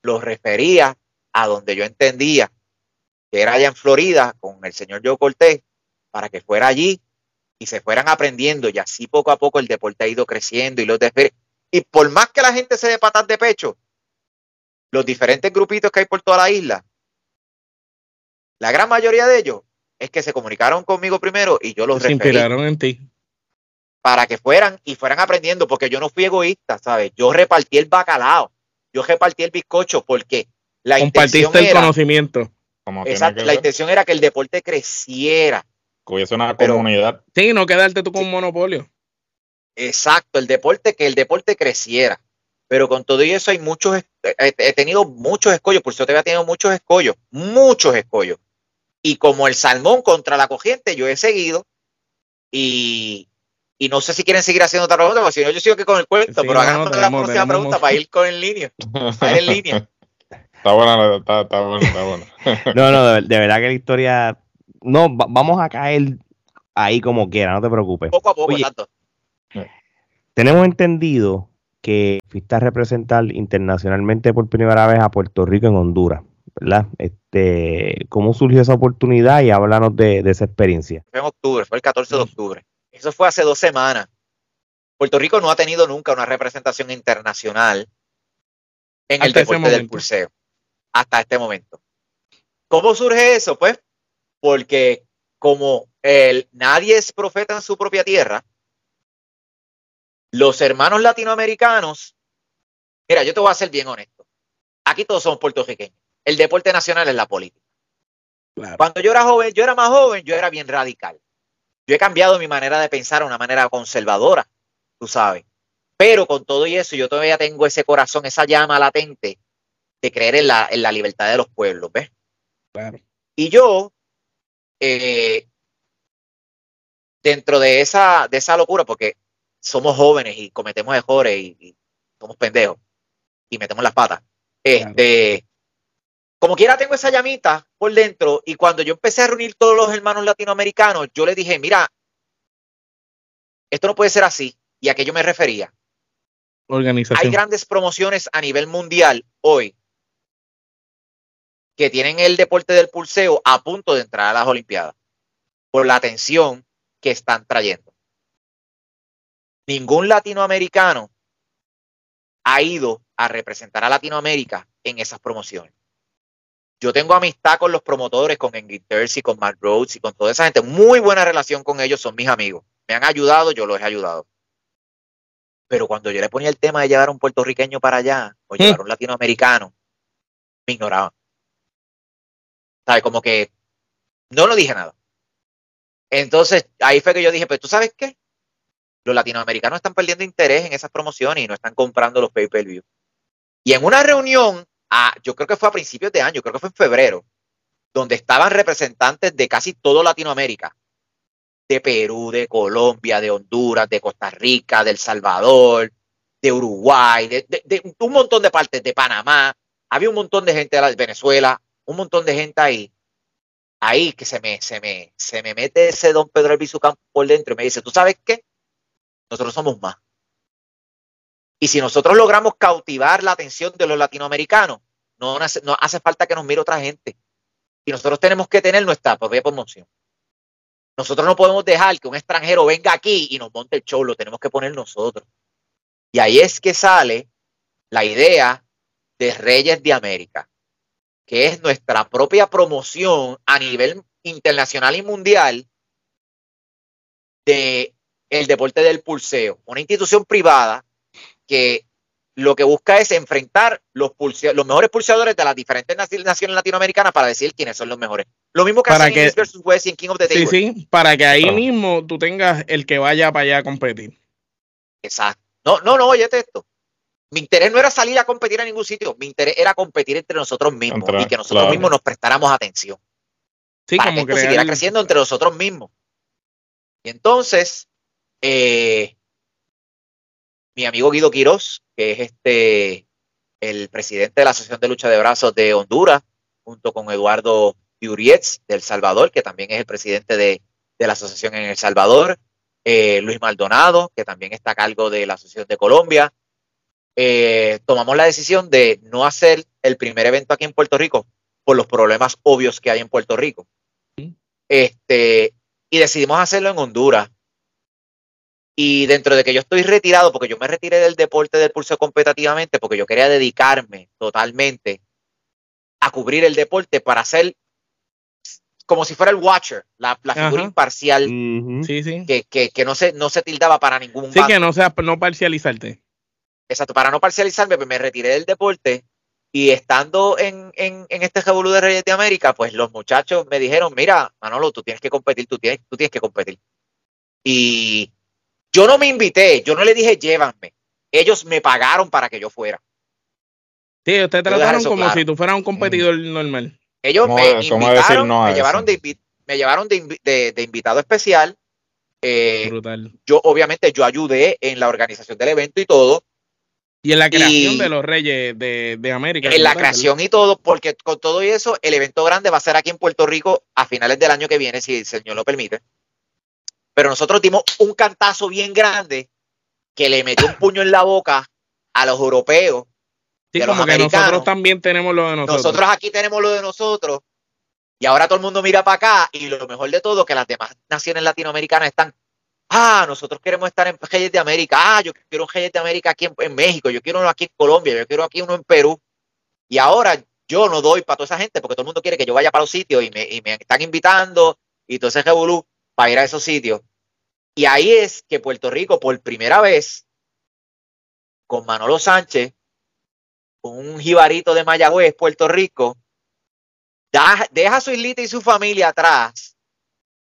los refería a donde yo entendía que era allá en Florida con el señor Joe Cortés, para que fuera allí y se fueran aprendiendo. Y así poco a poco el deporte ha ido creciendo y los despe- Y por más que la gente se dé patas de pecho, los diferentes grupitos que hay por toda la isla, la gran mayoría de ellos es que se comunicaron conmigo primero y yo los Se referí inspiraron en ti. para que fueran y fueran aprendiendo, porque yo no fui egoísta, ¿sabes? Yo repartí el bacalao, yo repartí el bizcocho, porque la intención Compartiste el era, conocimiento. Como exacto, la intención era que el deporte creciera. Que hubiese una pero- comunidad. Sí, no quedarte tú con un monopolio. Exacto, el deporte, que el deporte creciera. Pero con todo y eso hay muchos, es- he, he tenido muchos escollos, por eso te había tenido muchos escollos, muchos escollos. Y como el salmón contra la corriente, yo he seguido y, y no sé si quieren seguir haciendo otra pregunta, porque si no yo sigo aquí con el cuento, Sí, pero háganme no, la tenemos- próxima tenemos pregunta para ir con en línea, para ir en línea. [LAUGHS] Está buena, está, está buena, está buena. [LAUGHS] No, no, de, de verdad que la historia. No, va- vamos a caer ahí como quiera, no te preocupes. Poco a poco, Oye, exacto. Tenemos entendido que fuiste a representar internacionalmente por primera vez a Puerto Rico en Honduras, ¿verdad? Este, ¿Cómo surgió esa oportunidad? Y háblanos de, de esa experiencia. Fue en octubre, fue el 14 de octubre. Eso fue hace dos semanas. Puerto Rico no ha tenido nunca una representación internacional en el Hasta deporte del pulseo. Hasta este momento. ¿Cómo surge eso? Pues porque como el, nadie es profeta en su propia tierra, los hermanos latinoamericanos, mira, yo te voy a ser bien honesto. Aquí todos somos puertorriqueños. El deporte nacional es la política. Claro. Cuando yo era joven, yo era más joven, yo era bien radical. Yo he cambiado mi manera de pensar a una manera conservadora, tú sabes. Pero con todo y eso, yo todavía tengo ese corazón, esa llama latente de creer en la, en la libertad de los pueblos, ¿ves? Claro. Y yo, eh, dentro de esa, de esa locura, porque somos jóvenes y cometemos errores y, y somos pendejos y metemos las patas, este, como quiera tengo esa llamita por dentro y cuando yo empecé a reunir todos los hermanos latinoamericanos, yo les dije, mira, esto no puede ser así. ¿Y a qué yo me refería? Hay Organización. grandes promociones a nivel mundial hoy que tienen el deporte del pulseo a punto de entrar a las Olimpiadas por la atención que están trayendo. Ningún latinoamericano ha ido a representar a Latinoamérica en esas promociones. Yo tengo amistad con los promotores, con Ingrid Terzi, con Matt Rhodes y con toda esa gente. Muy buena relación con ellos, son mis amigos. Me han ayudado, yo los he ayudado. Pero cuando yo le ponía el tema de llevar a un puertorriqueño para allá o llevar a un latinoamericano, me ignoraban. Como que no lo dije nada. Entonces, ahí fue que yo dije, pues tú sabes qué? Los latinoamericanos están perdiendo interés en esas promociones y no están comprando los pay-per-view. Y en una reunión, ah, yo creo que fue a principios de año, creo que fue en febrero, donde estaban representantes de casi todo Latinoamérica, de Perú, de Colombia, de Honduras, de Costa Rica, de El Salvador, de Uruguay, de, un montón de partes, de Panamá, había un montón de gente de Venezuela, un montón de gente ahí, ahí que se me, se me, se me mete ese don Pedro Albizu Campos por dentro y me dice, ¿tú sabes qué? Nosotros somos más. Y si nosotros logramos cautivar la atención de los latinoamericanos, no no hace falta que nos mire otra gente. Y nosotros tenemos que tener nuestra propia promoción. Nosotros no podemos dejar que un extranjero venga aquí y nos monte el show, lo tenemos que poner nosotros. Y ahí es que sale la idea de Reyes de América, que es nuestra propia promoción a nivel internacional y mundial de el deporte del pulseo, una institución privada que lo que busca es enfrentar los, los mejores pulseadores de las diferentes naci- naciones latinoamericanas para decir quiénes son los mejores. Lo mismo que Para hacen que- en East versus West y en King of the Sí, Table. sí, para que ahí Ah. mismo tú tengas el que vaya para allá a competir. Exacto. No, no, no, oye esto. Mi interés no era salir a competir a ningún sitio. Mi interés era competir entre nosotros mismos y que nosotros claro. mismos nos prestáramos atención. Sí, para que como esto crear. siguiera creciendo entre nosotros mismos. Y entonces, eh, mi amigo Guido Quirós, que es este el presidente de la Asociación de Lucha de Brazos de Honduras, junto con Eduardo Urietz de El Salvador, que también es el presidente de, de la asociación en El Salvador, eh, Luis Maldonado, que también está a cargo de la Asociación de Colombia, eh, tomamos la decisión de no hacer el primer evento aquí en Puerto Rico por los problemas obvios que hay en Puerto Rico. Este, y decidimos hacerlo en Honduras. Y dentro de que yo estoy retirado, porque yo me retiré del deporte del pulso competitivamente, porque yo quería dedicarme totalmente a cubrir el deporte para hacer como si fuera el watcher, la, la figura Ajá. imparcial Ujú. Sí, sí. que, que, que no, se, no se tildaba para ningún Sí, bando. que no sea, no parcializarte. Exacto, para no parcializarme, pues me retiré del deporte y estando en, en, en este Revolú de Reyes de América, pues los muchachos me dijeron, mira, Manolo, tú tienes que competir, tú tienes, tú tienes que competir. Y yo no me invité, yo no le dije llévanme, ellos me pagaron para que yo fuera. Sí, ustedes trataron como claro. si tú fueras un competidor normal. Ellos ¿Cómo- me cómo invitaron, no me llevaron, de, me llevaron de, invi- de- de invitado especial. Eh, Brutal. yo, obviamente, yo ayudé en la organización del evento y todo, Y en la creación y- de los Reyes de, de América. en la tal, creación y todo, porque con todo y eso, el evento grande va a ser aquí en Puerto Rico a finales del año que viene, si el Señor lo permite. Pero nosotros dimos un cantazo bien grande que le metió un puño en la boca a los europeos. Sí, los que americanos. nosotros también tenemos lo de nosotros. Nosotros. aquí tenemos lo de nosotros y ahora todo el mundo mira para acá y lo mejor de todo que las demás naciones latinoamericanas están, ah, nosotros queremos estar en Reyes de América, ah, yo quiero un Reyes de América aquí en, México, yo quiero uno aquí en Colombia, yo quiero aquí uno en Perú. Y ahora yo no doy para toda esa gente porque todo el mundo quiere que yo vaya para los sitios y me, están invitando y todo ese revolú para ir a esos sitios. Y ahí es que Puerto Rico, por primera vez, con Manolo Sánchez, un jibarito de Mayagüez, Puerto Rico, da- deja su islita y su familia atrás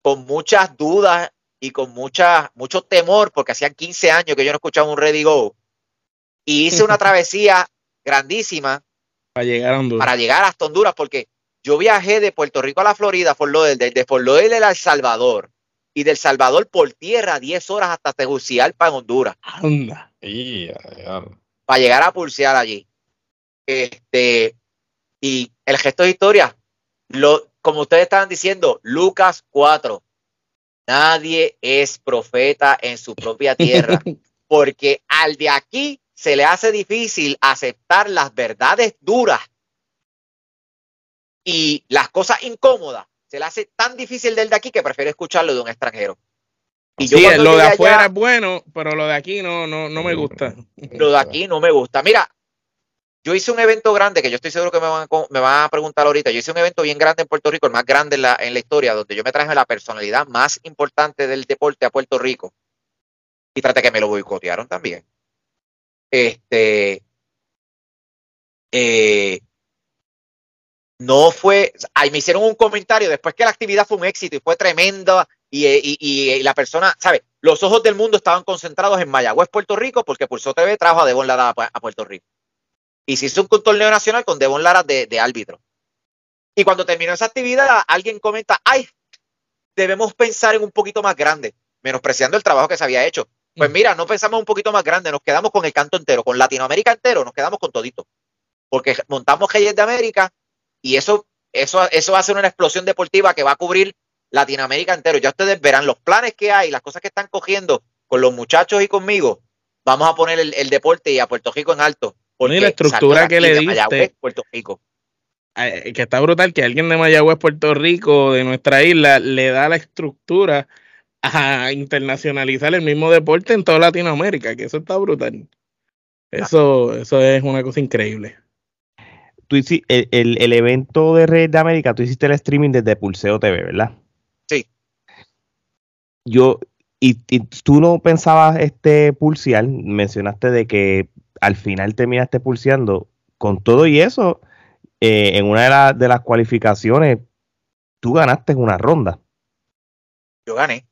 con muchas dudas y con mucha, mucho temor, porque hacían 15 años que yo no escuchaba un Ready Go. Y hice una [LAUGHS] travesía grandísima Para llegar a Honduras. para llegar hasta Honduras, porque yo viajé de Puerto Rico a la Florida, Fort Lauderdale, de Fort Lauderdale a El Salvador, y del Salvador por tierra 10 horas hasta Tegucigalpa en Honduras, Anda. Y, ya, ya. para llegar a pulsear allí. Este, y el gesto de historia, lo, como ustedes estaban diciendo, Lucas 4, nadie es profeta en su propia tierra, [LAUGHS] porque al de aquí se le hace difícil aceptar las verdades duras y las cosas incómodas. Se le hace tan difícil del de aquí que prefiere escucharlo de un extranjero. Y yo Sí, lo de allá- afuera es bueno, pero lo de aquí no, no, no me gusta. lo de aquí no me gusta. Mira, yo hice un evento grande que yo estoy seguro que me van, a, preguntar ahorita. Yo hice un evento bien grande en Puerto Rico, el más grande en la, historia, donde yo me traje la personalidad más importante del deporte a Puerto Rico. Y traté que me lo boicotearon también. Este. eh, no fue. Ahí me hicieron un comentario después que la actividad fue un éxito y fue tremenda. Y, y- y- y la persona, ¿sabes? Los ojos del mundo estaban concentrados en Mayagüez, Puerto Rico, porque Pulso TV trajo a Devon Lara a, Pu- a Puerto Rico. Y se hizo un torneo nacional con Devon Lara de, de árbitro. Y cuando terminó esa actividad, alguien comenta, ay, debemos pensar en un poquito más grande, menospreciando el trabajo que se había hecho. Pues mira, no pensamos un poquito más grande, nos quedamos con el canto entero, con Latinoamérica entero, nos quedamos con todito. Porque montamos Reyes de América y eso, eso, eso va a ser una explosión deportiva que va a cubrir Latinoamérica entero. Ya ustedes verán los planes que hay, las cosas que están cogiendo con los muchachos y conmigo. Vamos a poner el, el deporte y a Puerto Rico en alto. Y la estructura que le diste. Mayagüez, Puerto Rico. Eh, que está brutal que alguien de Mayagüez, Puerto Rico, de nuestra isla, le da la estructura a internacionalizar el mismo deporte en toda Latinoamérica, que eso está brutal. Eso, eso es una cosa increíble. Tú hici- el, el- el evento de Red de América, tú hiciste el streaming desde Pulseo TV, ¿verdad? Sí. Yo, y, y tú no pensabas este pulsear, mencionaste de que al final terminaste pulseando con todo y eso, eh, en una de, la- de las cualificaciones, tú ganaste una ronda. Yo gané.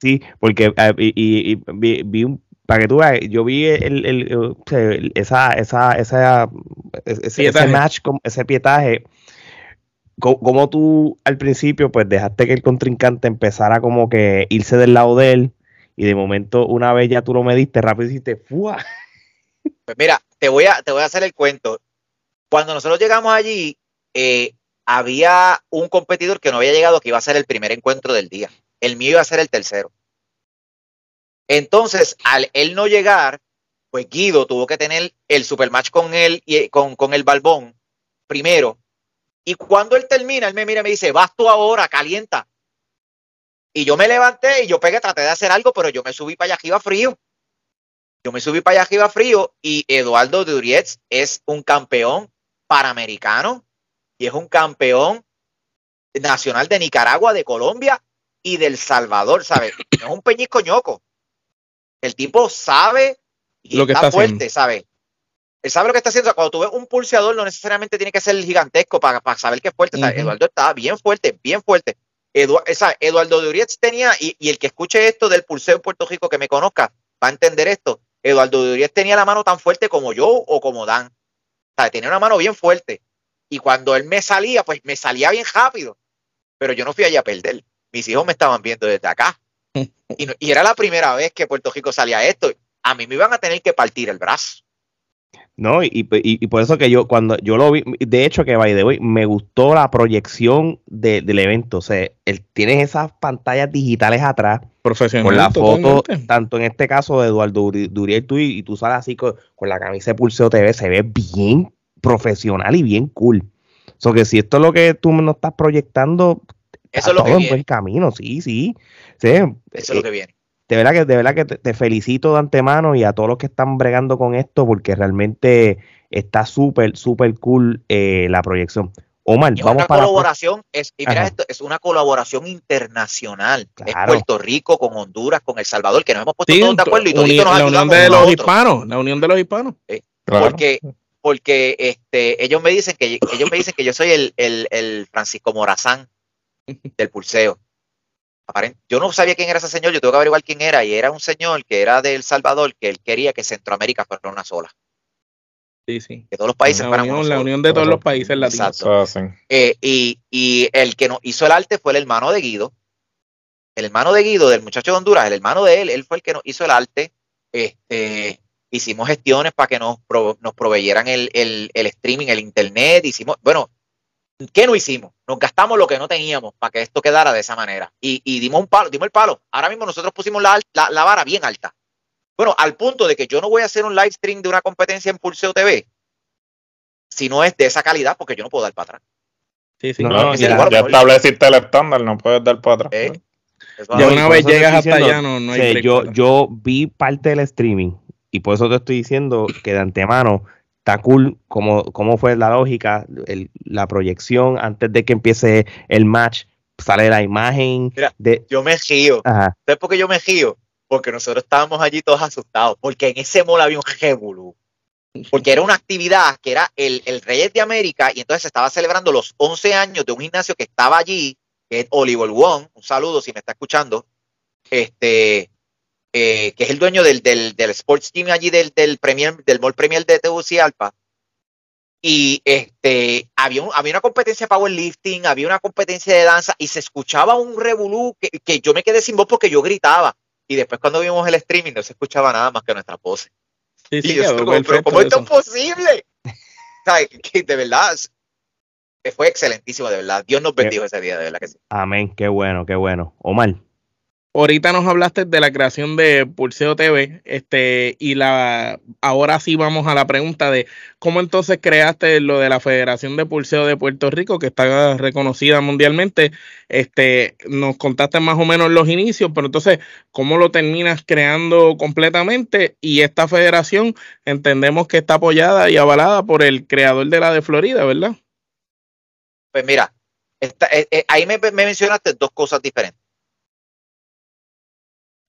Sí, porque eh, y, y- y vi, vi un, para que tú veas, yo vi el, el- el- esa, esa, esa, ese, ese match, ese pietaje, co- como tú al principio pues dejaste que el contrincante empezara como que irse del lado de él y de momento una vez ya tú lo mediste rápido hiciste ¡fua! Pues mira, te voy a, te voy a hacer el cuento. Cuando nosotros llegamos allí, eh, había un competidor que no había llegado, que iba a ser el primer encuentro del día. El mío iba a ser el tercero. Entonces, al él no llegar, pues Guido tuvo que tener el supermatch con él y con, con el Balbón primero. Y cuando él termina, él me mira y me dice, vas tú ahora, calienta. Y yo me levanté y yo pegué, traté de hacer algo, pero yo me subí para allá arriba frío. Yo me subí para allá arriba frío y Eduardo Durietz es un campeón panamericano y es un campeón nacional de Nicaragua, de Colombia y del Salvador, ¿sabes? No es un peñisco ñoco. El tipo sabe y Lo que está, está fuerte, ¿sabes? Él sabe lo que está haciendo. Cuando tú ves un pulseador, no necesariamente tiene que ser gigantesco para, para saber que es fuerte. ¿sabes? Eduardo estaba bien fuerte, bien fuerte. Edu- esa- Eduardo Durietz tenía, y, y el que escuche esto del pulseo en Puerto Rico que me conozca, va a entender esto. Eduardo Durietz tenía la mano tan fuerte como yo o como Dan. O sea, tenía una mano bien fuerte. Y cuando él me salía, pues me salía bien rápido. Pero yo no fui allá a perder. Mis hijos me estaban viendo desde acá. [LAUGHS] Y, no- y era la primera vez que Puerto Rico salía esto. A mí me iban a tener que partir el brazo. No, y, y- y por eso que yo, cuando yo lo vi, de hecho que by the way, me gustó la proyección de- del evento. O sea, él, tienes esas pantallas digitales atrás Profesional. con la foto, totalmente. tanto en este caso de Eduardo Duri- Duriel tú y, y tú sales así con, con la camisa de Pulseo TV, se ve bien profesional y bien cool. O sea, que si esto es lo que tú nos estás proyectando, Eso es lo que todo en viene. buen camino, sí, sí. Sí, Eso es lo eh, que viene. de verdad que de verdad que te, te felicito de antemano y a todos los que están bregando con esto porque realmente está súper súper cool eh, la proyección. Omar, Y es vamos una para la pro- colaboración, es, y mira Ajá. esto, es una colaboración internacional. Es. Puerto Rico con Honduras, con El Salvador, que nos hemos puesto Sí, todos de acuerdo y nos la unión de los hispanos, la unión de los hispanos. Claro. Porque, porque este, ellos me dicen que ellos me dicen que yo soy el, el, el Francisco Morazán del pulseo. Aparent- Yo no sabía quién era ese señor, yo tengo que averiguar quién era, y era un señor que era de El Salvador, que él quería que Centroamérica fuera una sola, Sí, sí. que todos los países La fueran unión, la unión de todos los países latinos. Exacto. Eh, y, y el que nos hizo el arte fue el hermano de Guido. El hermano de Guido, del muchacho de Honduras, el hermano de él, él fue el que nos hizo el arte. Este, hicimos gestiones para que nos, pro- nos proveyeran el, el- el streaming, el internet. Hicimos, bueno, ¿qué no hicimos? Nos gastamos lo que no teníamos para que esto quedara de esa manera. Y, y dimos un palo, dimos el palo. Ahora mismo nosotros pusimos la, la, la vara bien alta. Bueno, al punto de que yo no voy a hacer un live stream de una competencia en Pulseo TV si no es de esa calidad, porque yo no puedo dar para atrás. Sí, sí. No, ya, ya- ya mejor. estableciste el estándar, no puedes dar para atrás. ¿eh? Ya una vez llegas hasta allá, no, no o hay sea, yo, yo vi parte del streaming y por eso te estoy diciendo que de antemano está cool cómo, cómo fue la lógica, el- la proyección antes de que empiece el match, sale la imagen Mira. de... yo me río. Ajá, ¿Sabes por qué yo me río? Porque nosotros estábamos allí todos asustados, porque en ese mall había un revolú. Porque era una actividad que era el, el Reyes de América y entonces se estaba celebrando los 11 años de un gimnasio que estaba allí, que es Oliver Wong, un saludo si me está escuchando, este, eh, que es el dueño del, del, del Sports Team allí del, del, premier, del Mall Premier de Tegucigalpa. Y este, había, había una competencia de powerlifting, había una competencia de danza y se escuchaba un revolú que, que yo me quedé sin voz porque yo gritaba. Y después cuando vimos el streaming no se escuchaba nada más que nuestra pose. Sí, sí, y yo, quedó como, pero ¿cómo esto es posible? O sea, que de verdad fue excelentísimo, de verdad. Dios nos bendijo ese día, de verdad que sí. amén, qué bueno, qué bueno. Omar, Ahorita nos hablaste de la creación de Pulseo TV, este, y la ahora sí vamos a la pregunta de cómo entonces creaste lo de la Federación de Pulseo de Puerto Rico, que está reconocida mundialmente. Este, nos contaste más o menos los inicios, pero entonces, ¿cómo lo terminas creando completamente? Y esta federación entendemos que está apoyada y avalada por el creador de la de Florida, ¿verdad? Pues mira, eh, eh, ahí me mencionaste dos cosas diferentes.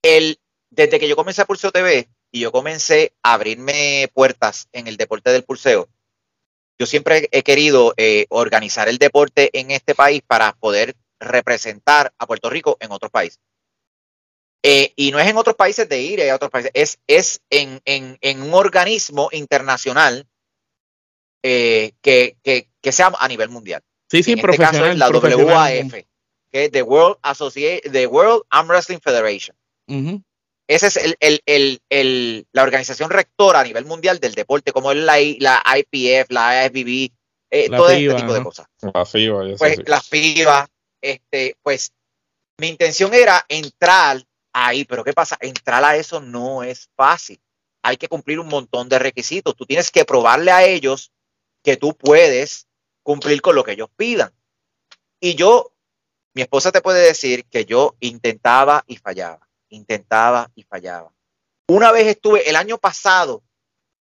El, desde que yo comencé a Pulseo TV y yo comencé a abrirme puertas en el deporte del pulseo, yo siempre he querido eh, organizar el deporte en este país para poder representar a Puerto Rico en otros países. Eh, y no es en otros países de ir a otros países, es, es en, en, en un organismo internacional eh, que, que, que sea a nivel mundial Sí, sí, en este caso es la. WAF, que es the World Association, the World Arm Wrestling Federation. Ujú. Esa es el, el, el, el, la organización rectora a nivel mundial del deporte, como es la, la IPF, la IFBB, eh, La todo FIBA, este tipo de cosas. La FIBA Pues sí. la FIBA, este, pues mi intención era entrar ahí, pero ¿qué pasa? Entrar a eso no es fácil. Hay que cumplir un montón de requisitos. Tú tienes que probarle a ellos que tú puedes cumplir con lo que ellos pidan. Y yo mi esposa te puede decir que yo intentaba y fallaba, intentaba y fallaba. Una vez estuve, el año pasado,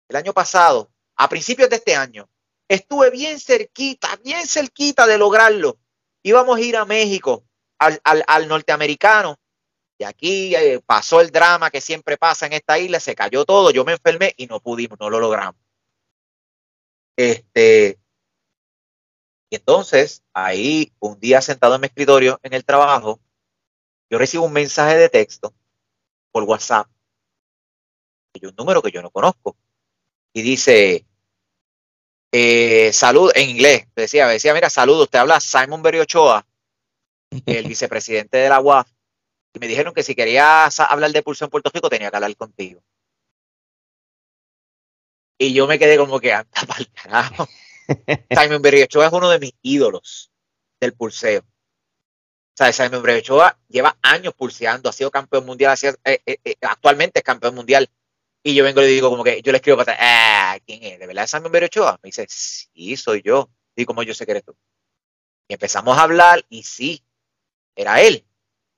el año pasado, a principios de este año, estuve bien cerquita, bien cerquita de lograrlo. Íbamos a ir a México, al, al, norteamericano, y aquí eh, pasó el drama que siempre pasa en esta isla, se cayó todo, yo me enfermé y no pudimos, no lo logramos. Este, y entonces, ahí, un día sentado en mi escritorio en el trabajo, yo recibo un mensaje de texto por WhatsApp, de un número que yo no conozco, y dice, eh, salud, en inglés, decía, decía, mira, saludos, te habla Simon Berriochoa, el vicepresidente de la UAF, y me dijeron que si quería hablar de pulso en Puerto Rico tenía que hablar contigo. Y yo me quedé como que, anda para el carajo. [LAUGHS] Simon Berriochoa es uno de mis ídolos del pulseo. O sea, Simon Berriochoa lleva años pulseando, ha sido campeón mundial, eh, eh, eh, actualmente es campeón mundial. Y yo vengo y le digo como que, yo le escribo para atrás, ah, ¿quién es? ¿De verdad es Simon Berriochoa? Me dice, sí, soy yo. Y como yo sé que eres tú. Y empezamos a hablar y sí, era él.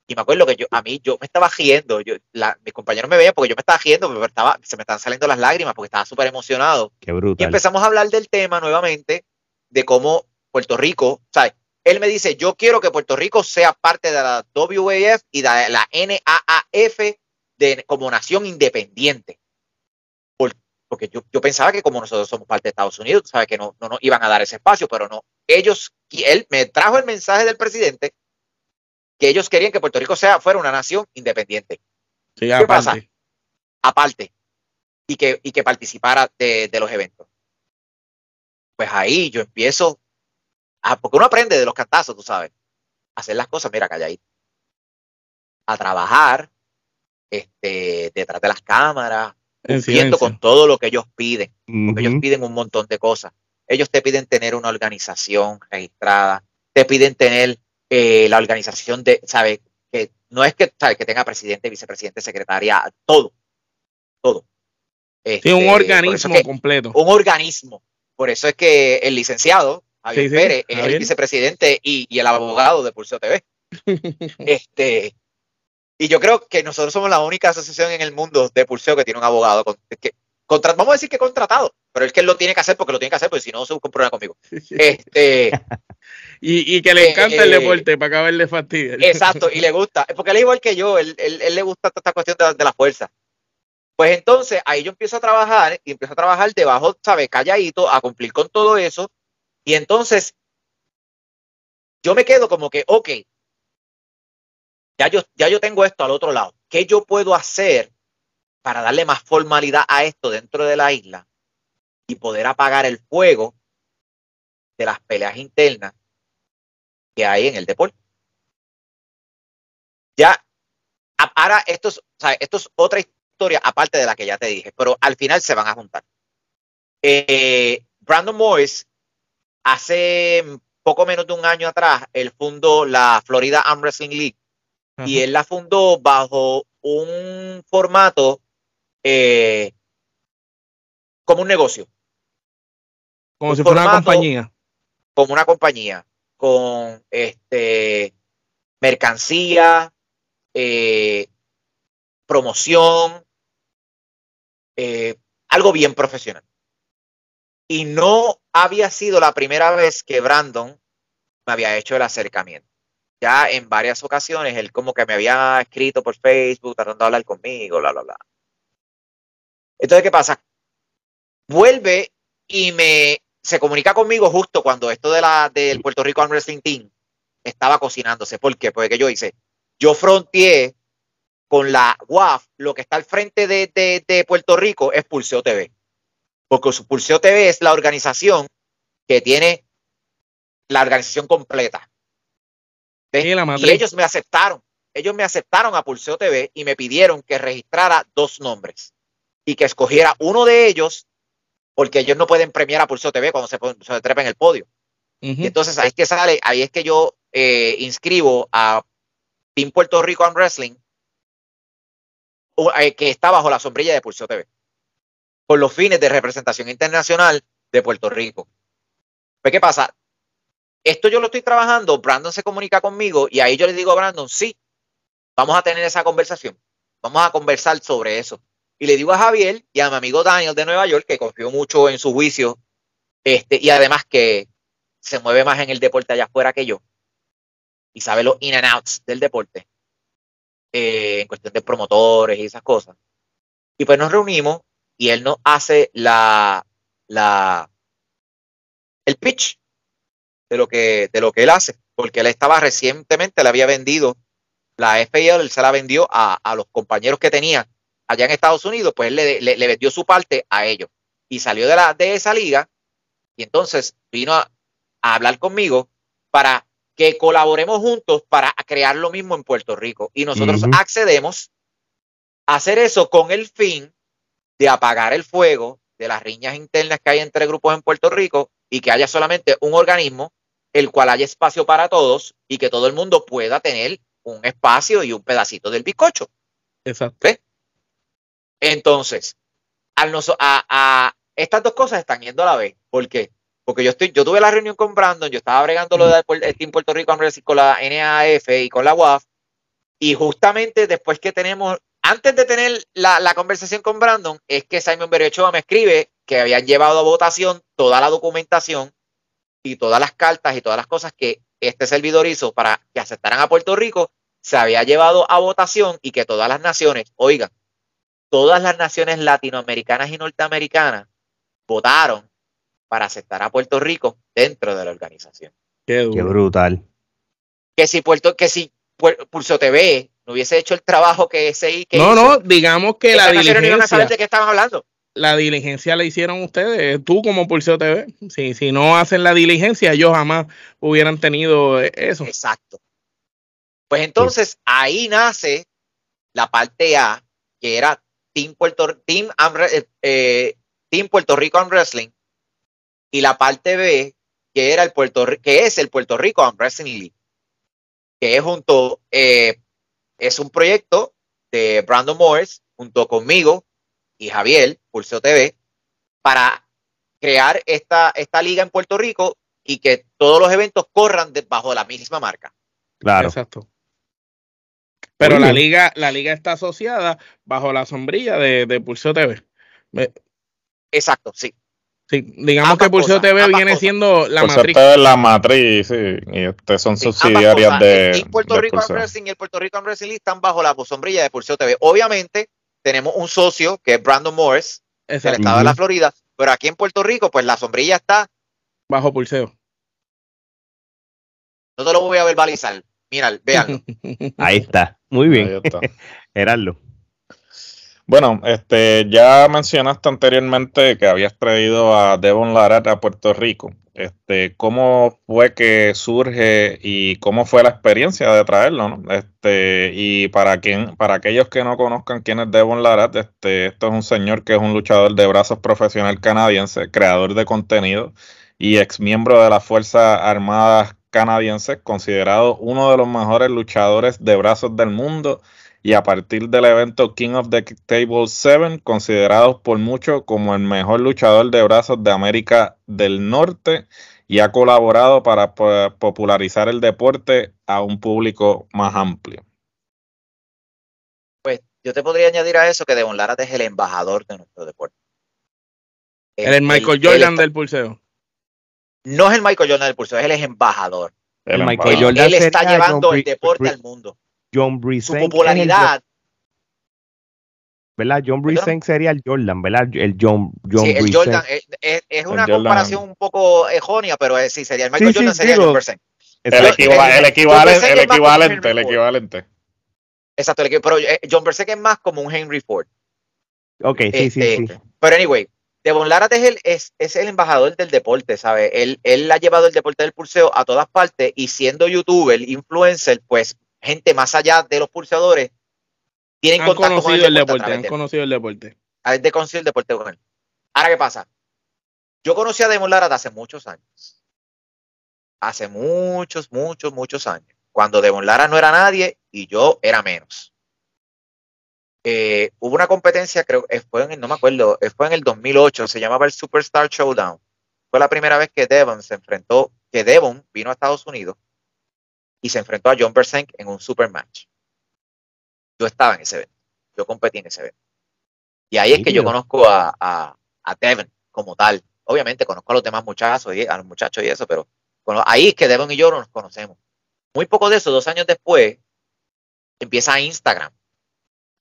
Y me acuerdo que yo, a mí, yo me estaba riendo, yo, la, mis compañeros me veían porque yo me estaba riendo, estaba, se me estaban saliendo las lágrimas porque estaba súper emocionado. Qué brutal. Y empezamos a hablar del tema nuevamente, de cómo Puerto Rico, ¿sabes? Él me dice, yo quiero que Puerto Rico sea parte de la WAF y de la NAAF de, como nación independiente. porque yo, yo, pensaba que como nosotros somos parte de Estados Unidos, ¿sabes? Que no, no nos iban a dar ese espacio, pero no. Ellos, él me trajo el mensaje del presidente que ellos querían que Puerto Rico sea, fuera una nación independiente. ¿Qué pasa? Aparte. Y que, y que participara de, los eventos. Pues ahí yo empiezo, a, porque uno aprende de los cantazos, tú sabes, hacer las cosas, mira, calladito. A trabajar este, detrás de las cámaras, cumpliendo con todo lo que ellos piden. Porque ellos piden un montón de cosas. Ellos te piden tener una organización registrada, te piden tener eh, la organización de, ¿sabe? Que no es que, ¿sabe? que tenga presidente, vicepresidente, secretaria, todo, todo. Este, un organismo completo. Un organismo. Por eso es que el licenciado, Javier Pérez, es el vicepresidente y, y, el abogado de Pulso TV. [LAUGHS] este, y yo creo que nosotros somos la única asociación en el mundo de pulseo que tiene un abogado. que, vamos a decir que contratado, pero es que él lo tiene que hacer porque lo tiene que hacer, porque si no se busca un problema conmigo. Este, [LAUGHS] y, que le encanta el eh, deporte para acabarle fastidio. Exacto, y le [LAUGHS] gusta, porque él es igual que yo, él, le gusta toda esta cuestión de, la fuerza. Pues entonces ahí yo empiezo a trabajar y empiezo a trabajar debajo, ¿sabes? Calladito, a cumplir con todo eso. Y entonces yo me quedo como que, ok, ya yo, ya yo tengo esto al otro lado. ¿Qué yo puedo hacer para darle más formalidad a esto dentro de la isla y poder apagar el fuego de las peleas internas que hay en el deporte. Ya, ahora esto es, esto es otra historia aparte de la que ya te dije, pero al final se van a juntar. Eh, Brandon Morris, hace poco menos de un año atrás, él fundó la Florida Arm Wrestling League y él la fundó bajo un formato eh, como un negocio. Como si fuera una compañía. Como una compañía con este, mercancía, eh, promoción, eh, algo bien profesional. Y no había sido la primera vez que Brandon me había hecho el acercamiento. Ya en varias ocasiones él como que me había escrito por Facebook tratando de hablar conmigo, bla, bla, bla. Entonces, ¿qué pasa? Vuelve y me se comunica conmigo justo cuando esto de la, del Puerto Rico Arm Wrestling Team estaba cocinándose. ¿Por qué? Porque yo hice, yo fronteé con la WAF, lo que está al frente de, Puerto Rico es Pulseo TV. Porque Pulseo TV es la organización que tiene la organización completa. y ellos me aceptaron. Ellos me aceptaron a Pulseo TV y me pidieron que registrara dos nombres y que escogiera uno de ellos porque ellos no pueden premiar a Pulso TV cuando se, se trepa en el podio. Y entonces ahí es que sale, ahí es que yo eh, inscribo a Team Puerto Rico Arm Wrestling, eh, que está bajo la sombrilla de Pulso TV, por los fines de representación internacional de Puerto Rico. Pues, ¿qué pasa? esto yo lo estoy trabajando, Brandon se comunica conmigo y ahí yo le digo a Brandon, sí, vamos a tener esa conversación, vamos a conversar sobre eso. Y le digo a Javier y a mi amigo Daniel de Nueva York, que confió mucho en su juicio, este, y además que se mueve más en el deporte allá afuera que yo, y sabe los in and outs del deporte, eh, en cuestión de promotores y esas cosas. Y pues nos reunimos y él nos hace la, la, el pitch de lo que, de lo que él hace, porque él estaba recientemente, le había vendido la FIL, él se la vendió a, a los compañeros que tenía allá en Estados Unidos, pues él le, le, le, vendió su parte a ellos y salió de, la, de esa liga y entonces vino a, a hablar conmigo para que colaboremos juntos para crear lo mismo en Puerto Rico. Y nosotros uh -huh. accedemos a hacer eso con el fin de apagar el fuego de las riñas internas que hay entre grupos en Puerto Rico y que haya solamente un organismo el cual haya espacio para todos y que todo el mundo pueda tener un espacio y un pedacito del bizcocho. Exacto. ¿Ves? Entonces, nos, a, a, estas dos cosas están yendo a la vez. ¿Por qué? Porque yo estoy, yo tuve la reunión con Brandon, yo estaba bregando lo del de Team Puerto Rico con la NAF y con la UAF, y justamente después que tenemos, antes de tener la, la conversación con Brandon, es que Simon Beriochoa me escribe que habían llevado a votación toda la documentación y todas las cartas y todas las cosas que este servidor hizo para que aceptaran a Puerto Rico, se había llevado a votación y que todas las naciones, oigan, todas las naciones latinoamericanas y norteamericanas votaron para aceptar a Puerto Rico dentro de la organización. Qué, Qué brutal. Que si Puerto, que si Pulso TV no hubiese hecho el trabajo que ese que No, hizo, no, digamos que la diligencia. No saber de qué estaban hablando. La diligencia la hicieron ustedes, tú como Pulseo TV. Si, si no hacen la diligencia, ellos jamás hubieran tenido eso. Exacto. Pues entonces sí. ahí nace la parte A, que era Team Puerto, Team, eh, Team Puerto Rico Arm Wrestling, y la parte B, que era el Puerto que es el Puerto Rico Arm Wrestling League, que es junto, eh, es un proyecto de Brandon Morris junto conmigo y Javier, Pulseo TV, para crear esta, esta liga en Puerto Rico y que todos los eventos corran de, bajo la misma marca. Claro. Exacto. Pero la liga, la liga está asociada bajo la sombrilla de, de Pulseo TV. Exacto, sí. Sí, digamos ambas que Pulseo cosas, TV viene cosas. siendo la Pulseo matriz. TV es la matriz, sí, y este son sí, subsidiarias de. El Puerto de Rico Wrestling y el Puerto Rico Wrestling están bajo la sombrilla de Pulseo TV. Obviamente, tenemos un socio que es Brandon Morris, Exacto. del estado de la Florida, pero aquí en Puerto Rico, pues la sombrilla está bajo Pulseo. No te lo voy a verbalizar. Mira, véanlo. [LAUGHS] Ahí está. Muy bien. [LAUGHS] Gerardo. Bueno, este, ya mencionaste anteriormente que habías traído a Devon Larat a Puerto Rico. Este, ¿cómo fue que surge y cómo fue la experiencia de traerlo? ¿no? Este, y para quien, para aquellos que no conozcan quién es Devon Larat, este, esto es un señor que es un luchador de brazos profesional canadiense, creador de contenido y ex miembro de las Fuerzas Armadas canadienses, considerado uno de los mejores luchadores de brazos del mundo y a partir del evento King of the Table 7, considerado por muchos como el mejor luchador de brazos de América del Norte y ha colaborado para popularizar el deporte a un público más amplio. Pues yo te podría añadir a eso que Devon Lara es el embajador de nuestro deporte. El, el Michael el, Jordan el, del pulseo. No es el Michael Jordan del pulseo, es el embajador. El Michael Jordan él está llevando el deporte al mundo. John Brisen. Su popularidad. ¿Verdad? John Brisen sería el Jordan, ¿verdad? El John, John sí, el. Jordan. Es, es, es una comparación un poco errónea, pero es, sí, sería el Michael sí, Jordan, sí, sería digo, John Brisen. El, equiva el, equivalente, el equivalente, el equivalente. Exacto, pero eh, John Brisen es más como un Henry Ford. Ok, sí, este, sí, sí. Pero anyway, Devon Lara es el, es, es el embajador del deporte, ¿sabes? Él, él ha llevado el deporte del pulseo a todas partes y siendo youtuber, influencer, pues gente más allá de los pulsadores tienen han contacto conocido con el el deporte. han conocido el deporte. De conocido el deporte con él. Ahora, ¿qué pasa? Yo conocí a Demon Lara hace muchos años. Hace muchos, muchos, muchos años. Cuando Demon Lara no era nadie y yo era menos. Eh, hubo una competencia, creo que fue en, no me acuerdo, fue en el 2008, se llamaba el Superstar Showdown. fue la primera vez que Devon se enfrentó, que Devon vino a Estados Unidos y se enfrentó a John Bersenk en un super match. Yo estaba en ese evento, yo competí en ese evento. Y ahí es que yo conozco a, a, a Devon como tal. Obviamente conozco a los demás muchachos, y, a los muchachos y eso, pero ahí es que Devon y yo nos conocemos. Muy poco de eso, dos años después, empieza Instagram,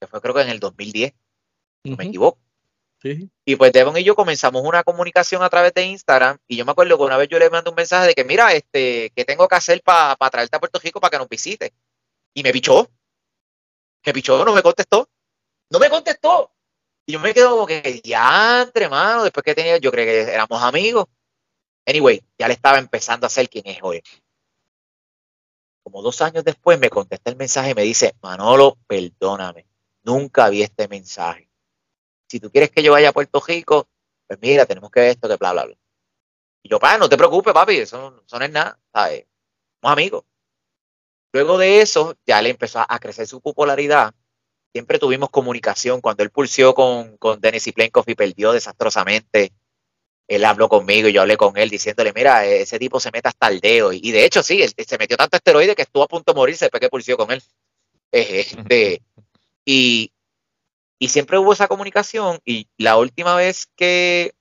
que fue creo que en el 2010, no me equivoco. Y pues Devon y yo comenzamos una comunicación a través de Instagram y yo me acuerdo que una vez yo le mandé un mensaje de que mira, este, ¿qué tengo que hacer para traerte a Puerto Rico para que nos visite? Y me pichó. Me pichó, no me contestó. No me contestó. Y yo me quedo como que, ya, entre mano, después que tenía, yo creo que éramos amigos. Anyway, ya le estaba empezando a ser quien es hoy. Como dos años después me contesta el mensaje y me dice, Manolo, perdóname, nunca vi este mensaje. Si tú quieres que yo vaya a Puerto Rico, pues mira, tenemos que ver esto, que bla, bla, bla. Y yo, pa, no te preocupes, papi, eso, no es nada, ¿sabes? Somos amigos. Luego de eso, ya le empezó a crecer su popularidad. Siempre tuvimos comunicación. Cuando él pulsió con, con Denis Plenkoff y perdió desastrosamente, él habló conmigo y yo hablé con él diciéndole, mira, ese tipo se mete hasta el dedo. Y, de hecho, sí, él, se metió tanto esteroide que estuvo a punto de morirse después que pulsió con él. [LAUGHS] Este, y, y siempre hubo esa comunicación. Y la última vez que,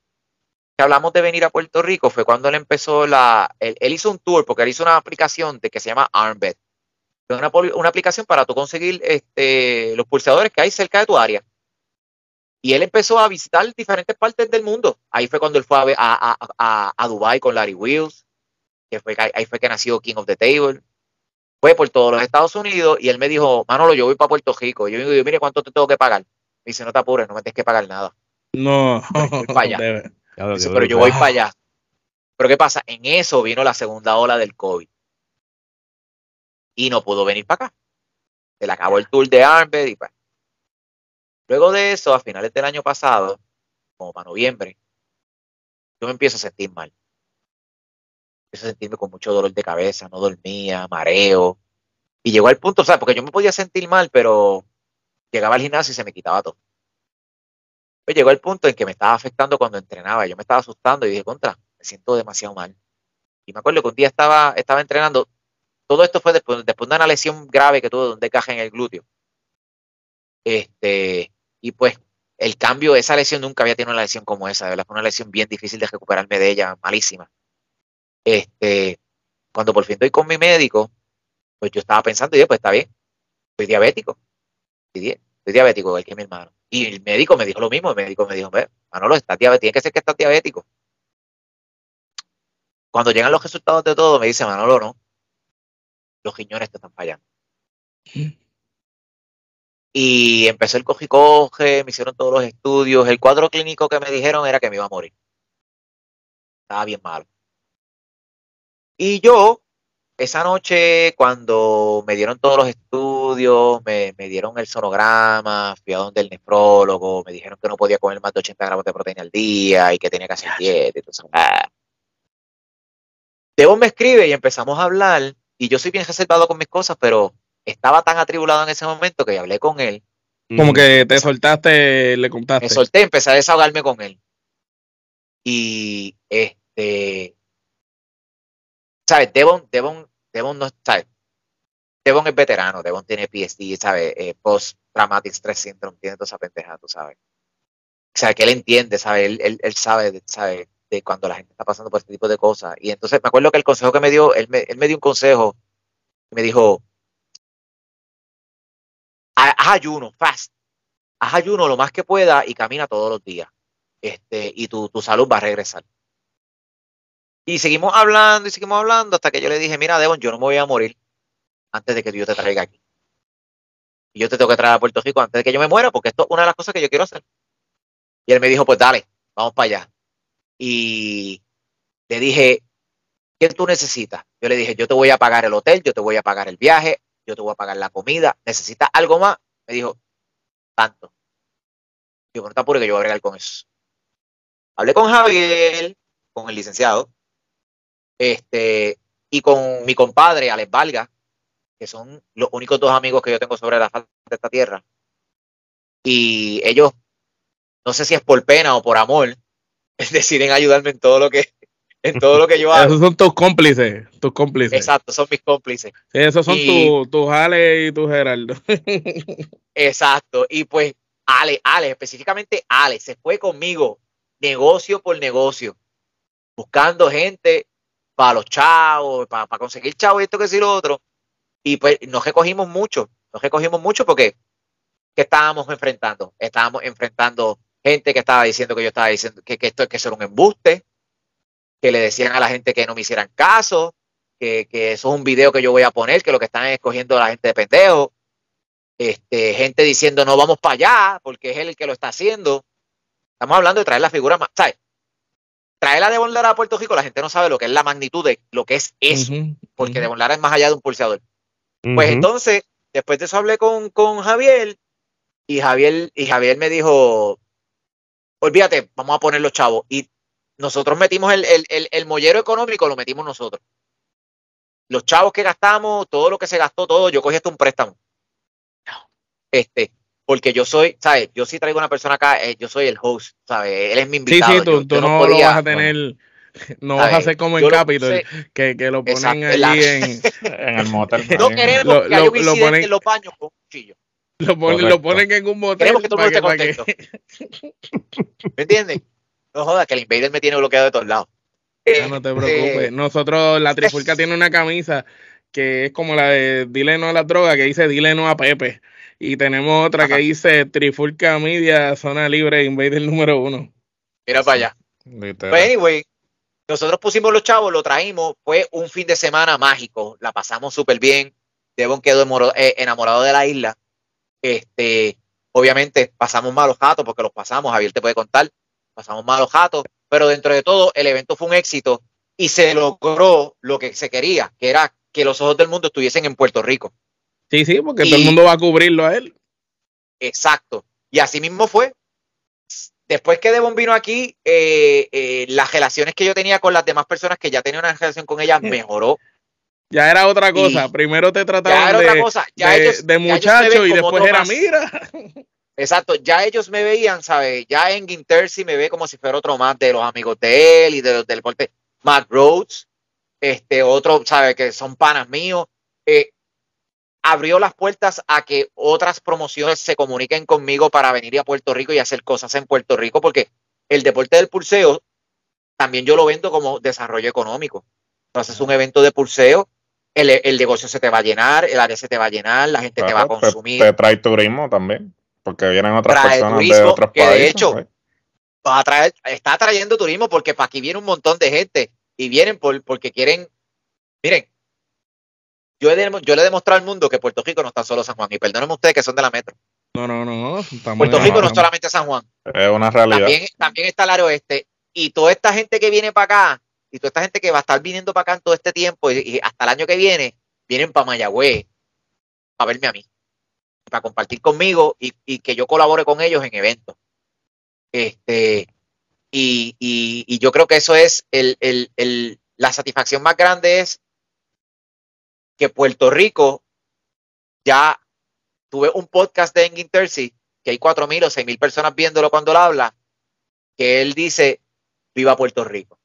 hablamos de venir a Puerto Rico fue cuando él empezó la. Él, hizo un tour porque él hizo una aplicación de que se llama Armbed. Una, una aplicación para tú conseguir este, los pulsadores que hay cerca de tu área. Y él empezó a visitar diferentes partes del mundo. Ahí fue cuando él fue a, a, a, a Dubai con Larry Wills, que fue, ahí fue que nació King of the Table. Fue por todos los Estados Unidos y él me dijo, Manolo, yo voy para Puerto Rico. Y yo digo, mire, ¿cuánto te tengo que pagar? Me dice, no te apures, no me tienes que pagar nada. No, voy para allá. [LAUGHS] pero yo voy para allá. Pero ¿qué pasa? En eso vino la segunda ola del COVID. Y no pudo venir para acá. Se le acabó el tour de Armbed y pues, Luego de eso, a finales del año pasado, como para noviembre, yo me empiezo a sentir mal. Empiezo a sentirme con mucho dolor de cabeza, no dormía, mareo. Y llegó al punto, o sea, porque yo me podía sentir mal, pero llegaba al gimnasio y se me quitaba todo. Pues llegó el punto en que me estaba afectando cuando entrenaba. Yo me estaba asustando y dije, contra, me siento demasiado mal. Y me acuerdo que un día estaba, estaba entrenando. Todo esto fue después, de una lesión grave que tuve donde caja en el glúteo. Este, y pues el cambio, esa lesión nunca había tenido una lesión como esa, de verdad fue una lesión bien difícil de recuperarme de ella, malísima. Este, cuando por fin estoy con mi médico, pues yo estaba pensando, yo, pues está bien, soy diabético, estoy, diabético, igual que mi hermano. Y el médico me dijo lo mismo, el médico me dijo, Manolo, estás diabético, tiene que ser que estás diabético. Cuando llegan los resultados de todo, me dice, Manolo, no, los riñones te están fallando. Y empezó el coge-coge, me hicieron todos los estudios. El cuadro clínico que me dijeron era que me iba a morir. Estaba bien malo. Y yo, esa noche, cuando me dieron todos los estudios, me, dieron el sonograma, fui a donde el nefrólogo, me dijeron que no podía comer más de 80 gramos de proteína al día y que tenía que hacer dieta. Entonces, ah. Debo me escribe y empezamos a hablar. Y yo soy bien reservado con mis cosas, pero estaba tan atribulado en ese momento que hablé con él. Como que te soltaste, le contaste. Me solté, empecé a desahogarme con él. Y este, ¿sabes? Devon, Devon, Devon no, ¿sabes? Devon es veterano, Devon tiene PSD, ¿sabes? Eh, Post-Traumatic Stress Syndrome, tiene toda esa tú sabes. O sea, que él entiende, ¿sabes? Él, él, él sabe, sabe de cuando la gente está pasando por este tipo de cosas. Y entonces me acuerdo que el consejo que me dio, él me, él me dio un consejo, me dijo, haz ayuno, fast. Haz ayuno lo más que pueda y camina todos los días. Este, y tu, tu salud va a regresar. Y seguimos hablando y seguimos hablando hasta que yo le dije, mira, Devon, yo no me voy a morir antes de que yo te traiga aquí. Y yo te tengo que traer a Puerto Rico antes de que yo me muera, porque esto es una de las cosas que yo quiero hacer. Y él me dijo, pues dale, vamos para allá. Y le dije, ¿qué tú necesitas? Yo le dije, yo te voy a pagar el hotel, yo te voy a pagar el viaje, yo te voy a pagar la comida, ¿necesitas algo más? Me dijo, tanto. Yo, no te apures que yo voy a bregar con eso. Hablé con Javier, con el licenciado, este, y con mi compadre, Alex Valga, que son los únicos dos amigos que yo tengo sobre la faz de esta tierra. Y ellos, no sé si es por pena o por amor, [LAUGHS] deciden ayudarme en todo lo que, [LAUGHS] en todo lo que yo [LAUGHS] hago. Esos son tus cómplices, tus cómplices. Exacto, son mis cómplices. Sí, esos son tus tu Ale y tu Gerardo. Exacto. Y pues Ale, Ale, específicamente Ale, se fue conmigo negocio por negocio, buscando gente para los chavos, para, para conseguir chavos y esto que sí lo otro. Y pues nos recogimos mucho, nos recogimos mucho porque ¿qué estábamos enfrentando? Estábamos enfrentando gente que estaba diciendo que yo estaba diciendo que, que esto que eso era un embuste, que le decían a la gente que no me hicieran caso, que, que eso es un video que yo voy a poner, que lo que están es escogiendo la gente de pendejo este, gente diciendo no vamos para allá porque es él el que lo está haciendo. Estamos hablando de traer la figura más, ¿sabes? Traer a Devon Lara a Puerto Rico, la gente no sabe lo que es la magnitud de lo que es eso, porque. Devon Lara es más allá de un pulseador. Pues entonces, después de eso hablé con, con Javier y Javier, y Javier me dijo, olvídate, vamos a poner los chavos. Y nosotros metimos el, el, el, el mollero económico, lo metimos nosotros. Los chavos que gastamos, todo lo que se gastó, todo, yo cogí hasta un préstamo. Este, porque yo soy, ¿sabes? Yo sí traigo una persona acá, eh, yo soy el host, ¿sabes? Él es mi Sí, invitado. sí, yo- tú, yo tú no, lo podía- vas a tener, [LAUGHS] no vas a hacer como en Capitol, que, que lo ponen Exacto, allí la- en, [LAUGHS] En el motel. No queremos Lo- que haya lo- un lo incidente ponen- en los baños con un cuchillo. lo, ponen, lo ponen en un motel Queremos que todo el mundo esté contento. ¿Me entiendes? No jodas, que el invader me tiene bloqueado de todos lados. Ah, no te Este, preocupes. Nosotros, la Trifulca tiene una camisa que es como la de Dile no a las drogas, que dice Dile no a Pepe. Y tenemos otra Ajá. que dice Trifulca Media, Zona Libre, Invader número uno. Mira para allá. Literal. Pues anyway, nosotros pusimos los chavos, lo traímos, fue un fin de semana mágico, la pasamos súper bien. Devon quedó enamorado, eh, enamorado de la isla. Este, obviamente pasamos malos jatos porque los pasamos, Javier te puede contar, pasamos malos jatos, pero dentro de todo el evento fue un éxito y se logró lo que se quería, que era que los ojos del mundo estuviesen en Puerto Rico. Sí, sí, porque Y- todo el mundo va a cubrirlo a él. Exacto. Y así mismo fue. Después que Devon vino aquí, eh, eh, las relaciones que yo tenía con las demás personas que ya tenía una relación con ellas mejoró. Ya era otra cosa. Y- Primero te Ya trataban era de, otra cosa. Ya de, ellos, de muchacho y después era, más. mira. Exacto, ya ellos me veían, ¿sabes? Ya en Gintercy me ve como si fuera otro más de los amigos de él y de los del deporte. Matt Rhodes, este otro, ¿sabes? Que son panas míos. Eh, abrió las puertas a que otras promociones se comuniquen conmigo para venir a Puerto Rico y hacer cosas en Puerto Rico, porque el deporte del pulseo también yo lo vendo como desarrollo económico. Entonces, un evento de pulseo, el, el negocio se te va a llenar, el área se te va a llenar, la gente te va a te- consumir. Te, trae turismo también, porque vienen otras Trae personas de turismo, otros que de hecho, pues. va a traer, está trayendo turismo porque para aquí viene un montón de gente y vienen por, porque quieren. Miren, yo, he demo- yo le he demostrado al mundo que Puerto Rico no está solo San Juan. Y perdónenme ustedes que son de la metro. No, no, no. estamos Puerto Rico no es solamente San Juan. es una realidad. También, también está el área oeste. Y toda esta gente que viene para acá, y toda esta gente que va a estar viniendo para acá en todo este tiempo y, y hasta el año que viene, vienen para Mayagüez a verme a mí, para compartir conmigo y, y que yo colabore con ellos en eventos. Este, y, y- y yo creo que eso es el, el- el- la satisfacción más grande es que Puerto Rico ya tuve un podcast de Engin Terzi, que hay cuatro mil o seis mil personas viéndolo cuando lo habla, que él dice viva Puerto Rico,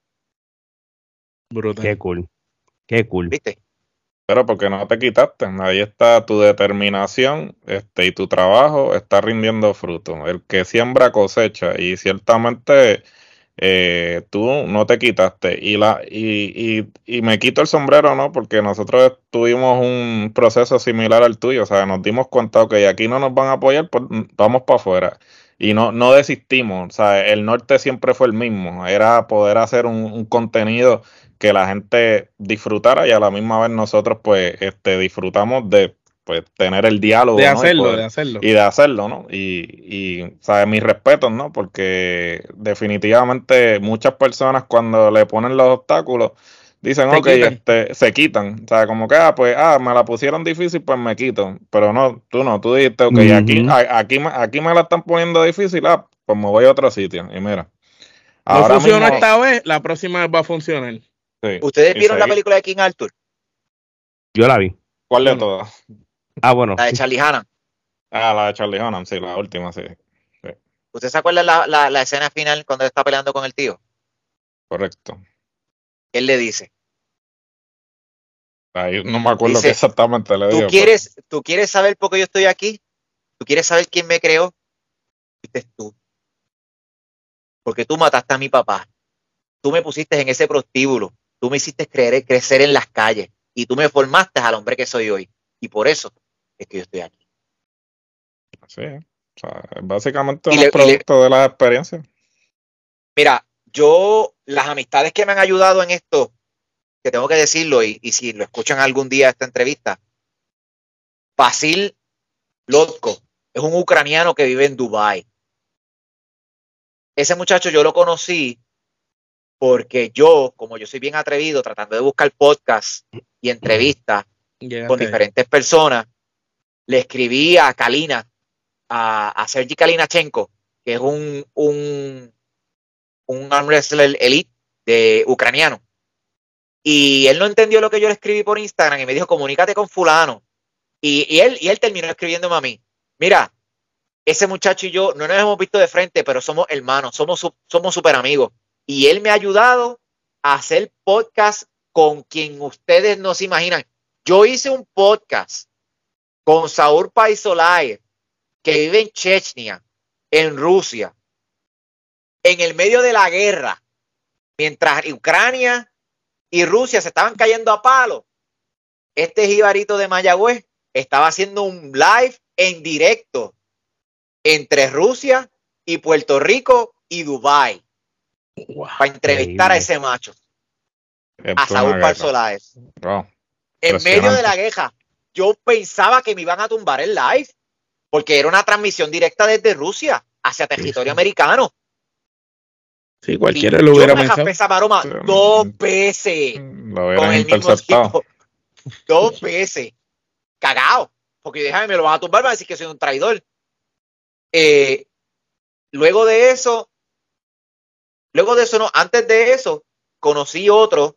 Brutal. Qué cool. Qué cool. ¿viste? Pero porque no te quitaste, ahí está tu determinación este, y tu trabajo está rindiendo fruto. El que siembra cosecha y ciertamente eh, tú no te quitaste. Y, la, y, y, y me quito el sombrero, ¿no? Porque nosotros tuvimos un proceso similar al tuyo, o sea, nos dimos cuenta, que aquí no nos van a apoyar, pues vamos para afuera. Y no, no desistimos, o sea, el norte siempre fue el mismo, era poder hacer un, un contenido que la gente disfrutara y a la misma vez nosotros pues este disfrutamos de pues tener el diálogo De hacerlo, poder- de hacerlo. y de hacerlo, ¿no? Y, y ¿sabes? mis respetos, ¿no? Porque definitivamente muchas personas cuando le ponen los obstáculos dicen, Se ok, quitan. este, se quitan. O sea, como que, ah, pues, ah, me la pusieron difícil, pues me quito. Pero no, tú no, tú dijiste, ok, aquí, a- aquí, me- aquí me la están poniendo difícil, ah, pues me voy a otro sitio. Y mira. No funcionó mismo- esta vez, la próxima vez va a funcionar. sí, ¿Ustedes vieron la película de King Arthur? Yo la vi. ¿Cuál de todas? Ah, bueno. La de Charlie Hanna. Ah, la de Charlie Hunnam, sí, la última, sí, ¿Usted se acuerda la, la, la escena final cuando está peleando con el tío? correcto. él le dice, Ahí no me acuerdo Dice, qué exactamente le ¿tú digo. quieres, ¿tú quieres saber por qué yo estoy aquí? ¿Tú quieres saber quién me creó? Fuiste tú. Porque tú mataste a mi papá. Tú me pusiste en ese prostíbulo. Tú me hiciste creer, crecer en las calles. Y tú me formaste al hombre que soy hoy. Y por eso es que yo estoy aquí. pero- Sí, o sea, es básicamente Y un le- producto de las experiencias. Mira, yo, las amistades que me han ayudado en esto, que tengo que decirlo, y, y si lo escuchan algún día esta entrevista, Basil Lotko es un ucraniano que vive en Dubái. Ese muchacho yo lo conocí porque yo, como yo soy bien atrevido, tratando de buscar podcasts y entrevistas con diferentes personas, le escribí a Kalina, a, Sergi Kalinachenko, que es un, un, un arm wrestler elite de ucraniano. Y él no entendió lo que yo le escribí por Instagram y me dijo, comunícate con fulano. Y, y él, y él terminó escribiéndome a mí, mira, ese muchacho y yo no nos hemos visto de frente, pero somos hermanos, somos, su- somos amigos. Y él me ha ayudado a hacer podcast con quien ustedes no se imaginan. Yo hice un podcast con Saúl Paisolaev, que vive en Chechnya, en Rusia, en el medio de la guerra, mientras Ucrania y Rusia se estaban cayendo a palo. Este jibarito de Mayagüez estaba haciendo un live en directo entre Rusia y Puerto Rico y Dubái Wow. para entrevistar a ese macho, a Saúl guerra. Paisolaev. Wow. en medio de la queja, yo pensaba que me iban a tumbar el live, porque era una transmisión directa desde Rusia hacia territorio sí. americano. Sí, Y cualquiera lo hubiera pensado. maroma dos mm, veces Lo con el mismo tipo. [LAUGHS] Dos [LAUGHS] veces. Cagado. Porque déjame, me lo van a tumbar, van a decir que soy un traidor. Eh, luego de eso, luego de eso, no, antes de eso, conocí otro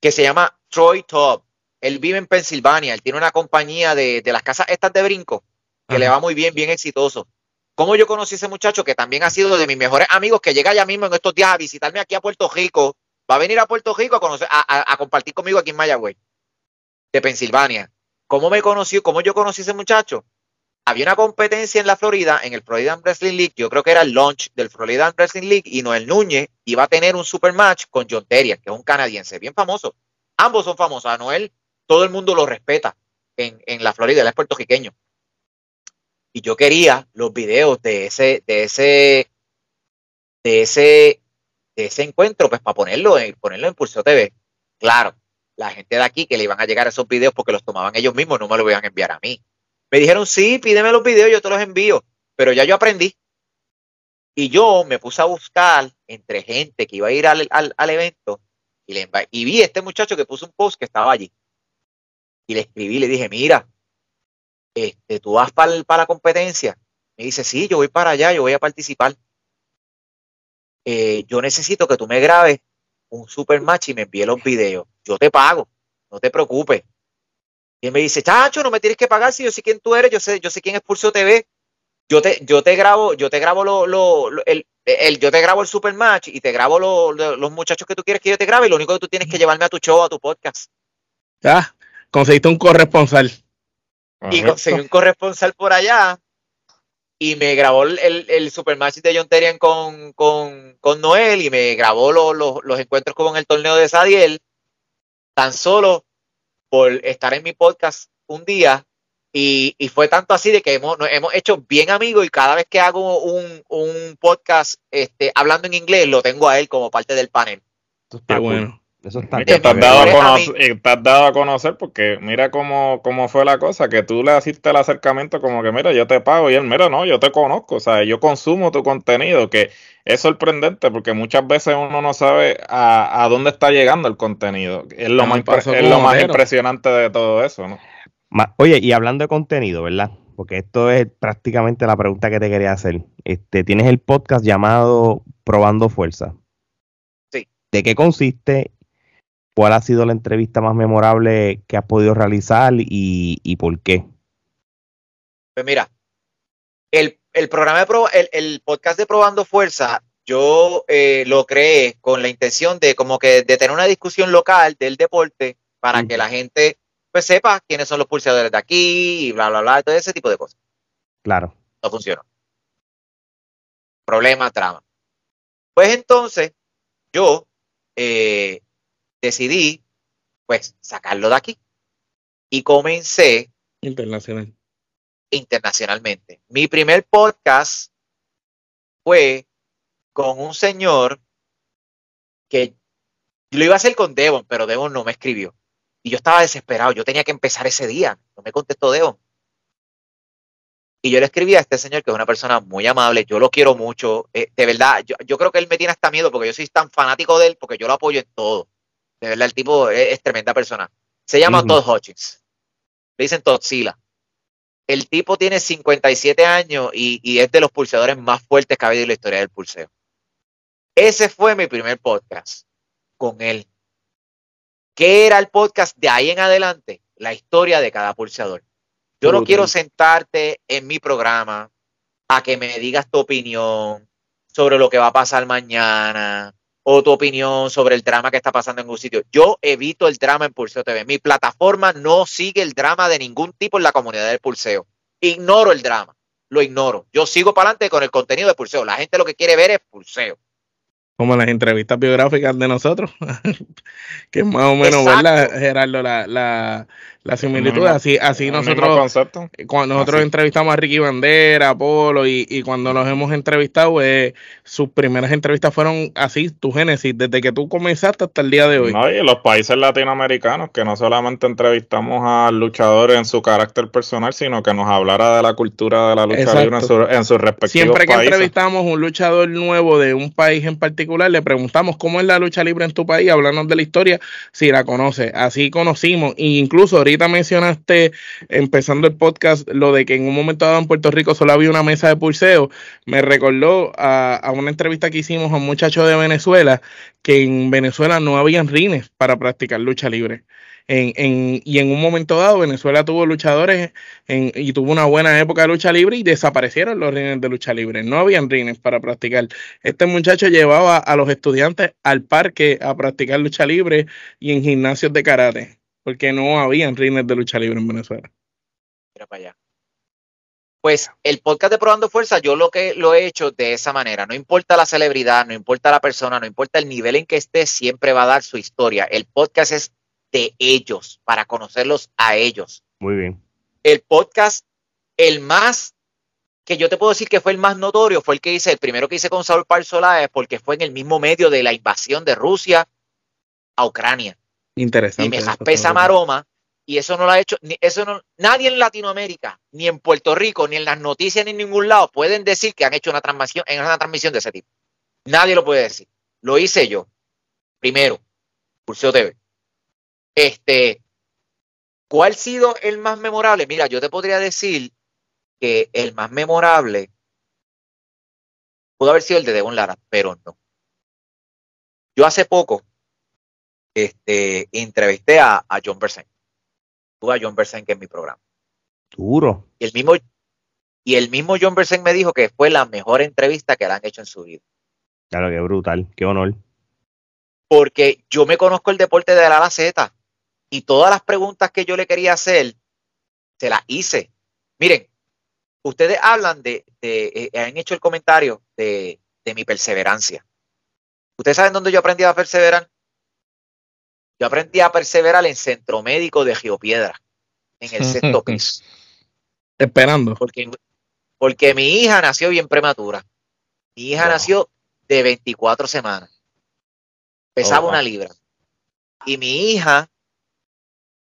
que se llama Troy Top. Él vive en Pensilvania, él tiene una compañía de, de las casas estas de brinco, que Ajá. le va muy bien, bien exitoso. ¿Cómo yo conocí a ese muchacho que también ha sido de mis mejores amigos, que llega ya mismo en estos días a visitarme aquí a Puerto Rico? Va a venir a Puerto Rico a, conocer, a, a- a compartir conmigo aquí en Mayagüez, de Pensilvania. ¿Cómo me conocí? ¿Cómo yo conocí a ese muchacho? Había una competencia en la Florida, en el Florida Wrestling League, yo creo que era el launch del Florida Wrestling League, y Noel Núñez iba a tener un super match con John Terrier, que es un canadiense bien famoso. Ambos son famosos. A Noel todo el mundo lo respeta en, en la Florida, él es puertorriqueño. Y yo quería los videos de ese, de ese, de ese, de ese encuentro, pues para ponerlo en, ponerlo en Pulso TV. Claro, la gente de aquí que le iban a llegar esos videos porque los tomaban ellos mismos, no me los iban a enviar a mí. Me dijeron, sí, pídeme los videos, yo te los envío. Pero ya yo aprendí. Y yo me puse a buscar entre gente que iba a ir al, al- al evento y, le y vi a este muchacho que puso un post que estaba allí. Y le escribí, le dije, mira, este, tú vas para la competencia. Me dice, sí, yo voy para allá, yo voy a participar. Eh, yo necesito que tú me grabes un super match y me envíes los videos. Yo te pago, no te preocupes. Y él me dice, chacho, no me tienes que pagar si yo sé quién tú eres, yo sé, yo sé quién es Pulso TV. Yo te, yo te grabo, yo te grabo lo, lo- lo- el, el- yo te grabo el super match y te grabo lo- lo- los muchachos que tú quieres que yo te grabe y lo único que tú tienes que llevarme a tu show, a tu podcast. Ah, conseguiste un corresponsal. y conseguí un corresponsal por allá y me grabó el, el, el supermatch de John Terian con, con, con Noel y me grabó lo- lo- los encuentros con el torneo de Sadiel tan solo por estar en mi podcast un día y, y fue tanto así de que hemos, nos hemos hecho bien amigos y cada vez que hago un, un podcast este, hablando en inglés lo tengo a él como parte del panel. Está bueno. Eso está Y que de te has mis dado a conocer, dado a conocer porque mira cómo, cómo fue la cosa, que tú le hiciste el acercamiento como que mira, yo te pago y él, mira, no, yo te conozco, o sea, yo consumo tu contenido, que es sorprendente porque muchas veces uno no sabe a, a dónde está llegando el contenido. Es lo, más, es lo más impresionante de todo eso, ¿no? Ma- Oye, y hablando de contenido, ¿verdad? Porque esto es prácticamente la pregunta que te quería hacer. Este, tienes el podcast llamado Probando Fuerza. Sí. ¿De qué consiste? ¿Cuál ha sido la entrevista más memorable que has podido realizar y, y por qué? Pues mira, el, el programa de Pro- el, el podcast de Probando Fuerza, yo eh, lo creé con la intención de como que de tener una discusión local del deporte para que la gente pues sepa quiénes son los pulsadores de aquí y bla, bla, bla, todo ese tipo de cosas. Claro. No funcionó. Problema, trama. Pues entonces, yo eh, decidí, pues, sacarlo de aquí. Y comencé Internacional. internacionalmente. Mi primer podcast fue con un señor que lo iba a hacer con Devon, pero Devon no me escribió. Y yo estaba desesperado. Yo tenía que empezar ese día. No me contestó Devon. Y yo le escribí a este señor que es una persona muy amable, yo lo quiero mucho, eh, de verdad, yo, yo, creo que él me tiene hasta miedo porque yo soy tan fanático de él, porque yo lo apoyo en todo. De verdad, el tipo es, es tremenda persona. Se llama uh -huh. Todd Hutchins. Le dicen Todzilla. El tipo tiene 57 años y, y, es de los pulsadores más fuertes que ha habido en la historia del pulseo. Ese fue mi primer podcast con él. ¿Qué era el podcast de ahí en adelante? La historia de cada pulsador. Yo no quiero sentarte en mi programa a que me digas tu opinión sobre lo que va a pasar mañana o tu opinión sobre el drama que está pasando en un sitio. Yo evito el drama en Pulseo TV. Mi plataforma no sigue el drama de ningún tipo en la comunidad del Pulseo. Ignoro el drama, lo ignoro. Yo sigo para adelante con el contenido de Pulseo. La gente lo que quiere ver es Pulseo. Como las entrevistas biográficas de nosotros, [LAUGHS] que más o menos, Exacto. ¿verdad, Gerardo? La, la, la similitud, así, así nosotros, cuando nosotros así. entrevistamos a Ricky Bandera, a Polo, y, y, cuando nos hemos entrevistado, eh, sus primeras entrevistas fueron así, tu génesis, desde que tú comenzaste hasta el día de hoy. No, y los países latinoamericanos, que no solamente entrevistamos a luchadores en su carácter personal, sino que nos hablara de la cultura de la lucha Exacto. libre en, su, en sus respectivos Siempre que países. entrevistamos un luchador nuevo de un país en particular, le preguntamos cómo es la lucha libre en tu país, hablando de la historia, si la conoce. Así conocimos, e incluso ahorita mencionaste, empezando el podcast, lo de que en un momento dado en Puerto Rico solo había una mesa de pulseo. Me recordó a, a una entrevista que hicimos a un muchacho de Venezuela, que en Venezuela no habían rines para practicar lucha libre. En, en, y en un momento dado Venezuela tuvo luchadores en, y tuvo una buena época de lucha libre y desaparecieron los rines de lucha libre. No habían rines para practicar. Este muchacho llevaba a los estudiantes al parque a practicar lucha libre y en gimnasios de karate, porque no habían rines de lucha libre en Venezuela. Mira para allá. Pues el podcast de Probando Fuerza, yo lo que lo he hecho de esa manera. No importa la celebridad, no importa la persona, no importa el nivel en que esté, siempre va a dar su historia. El podcast es de ellos, para conocerlos a ellos. Muy bien. El podcast, el más, que yo te puedo decir que fue el más notorio, fue el que hice, el primero que hice con Saúl Parzoláez, porque fue en el mismo medio de la invasión de Rusia a Ucrania. Interesante. Y me jaspé esa maroma, y eso no lo ha hecho, ni, eso no, nadie en Latinoamérica, ni en Puerto Rico, ni en las noticias, ni en ningún lado, pueden decir que han hecho una transmisión, en una transmisión de ese tipo. Nadie lo puede decir. Lo hice yo. Primero, Pulseo TV. Este, ¿cuál ha sido el más memorable? Mira, yo te podría decir que el más memorable pudo haber sido el de Devon Lara, pero no. Yo hace poco este, entrevisté a, a John Bersen. Tuve a John Bersen en mi programa. Duro. Y el mismo, y el mismo John Bersen me dijo que fue la mejor entrevista que le han hecho en su vida. Claro, qué brutal, qué honor. Porque yo me conozco el deporte de la la Z y todas las preguntas que yo le quería hacer, se las hice. Miren, ustedes hablan de, de eh, han hecho el comentario de, de, mi perseverancia. ¿Ustedes saben dónde yo aprendí a perseverar? Yo aprendí a perseverar en Centro Médico de Geopiedra, en el sexto [LAUGHS] piso. Esperando. Porque, porque mi hija nació bien prematura. Mi hija wow. nació de 24 semanas. Pesaba oh, wow. una libra. Y mi hija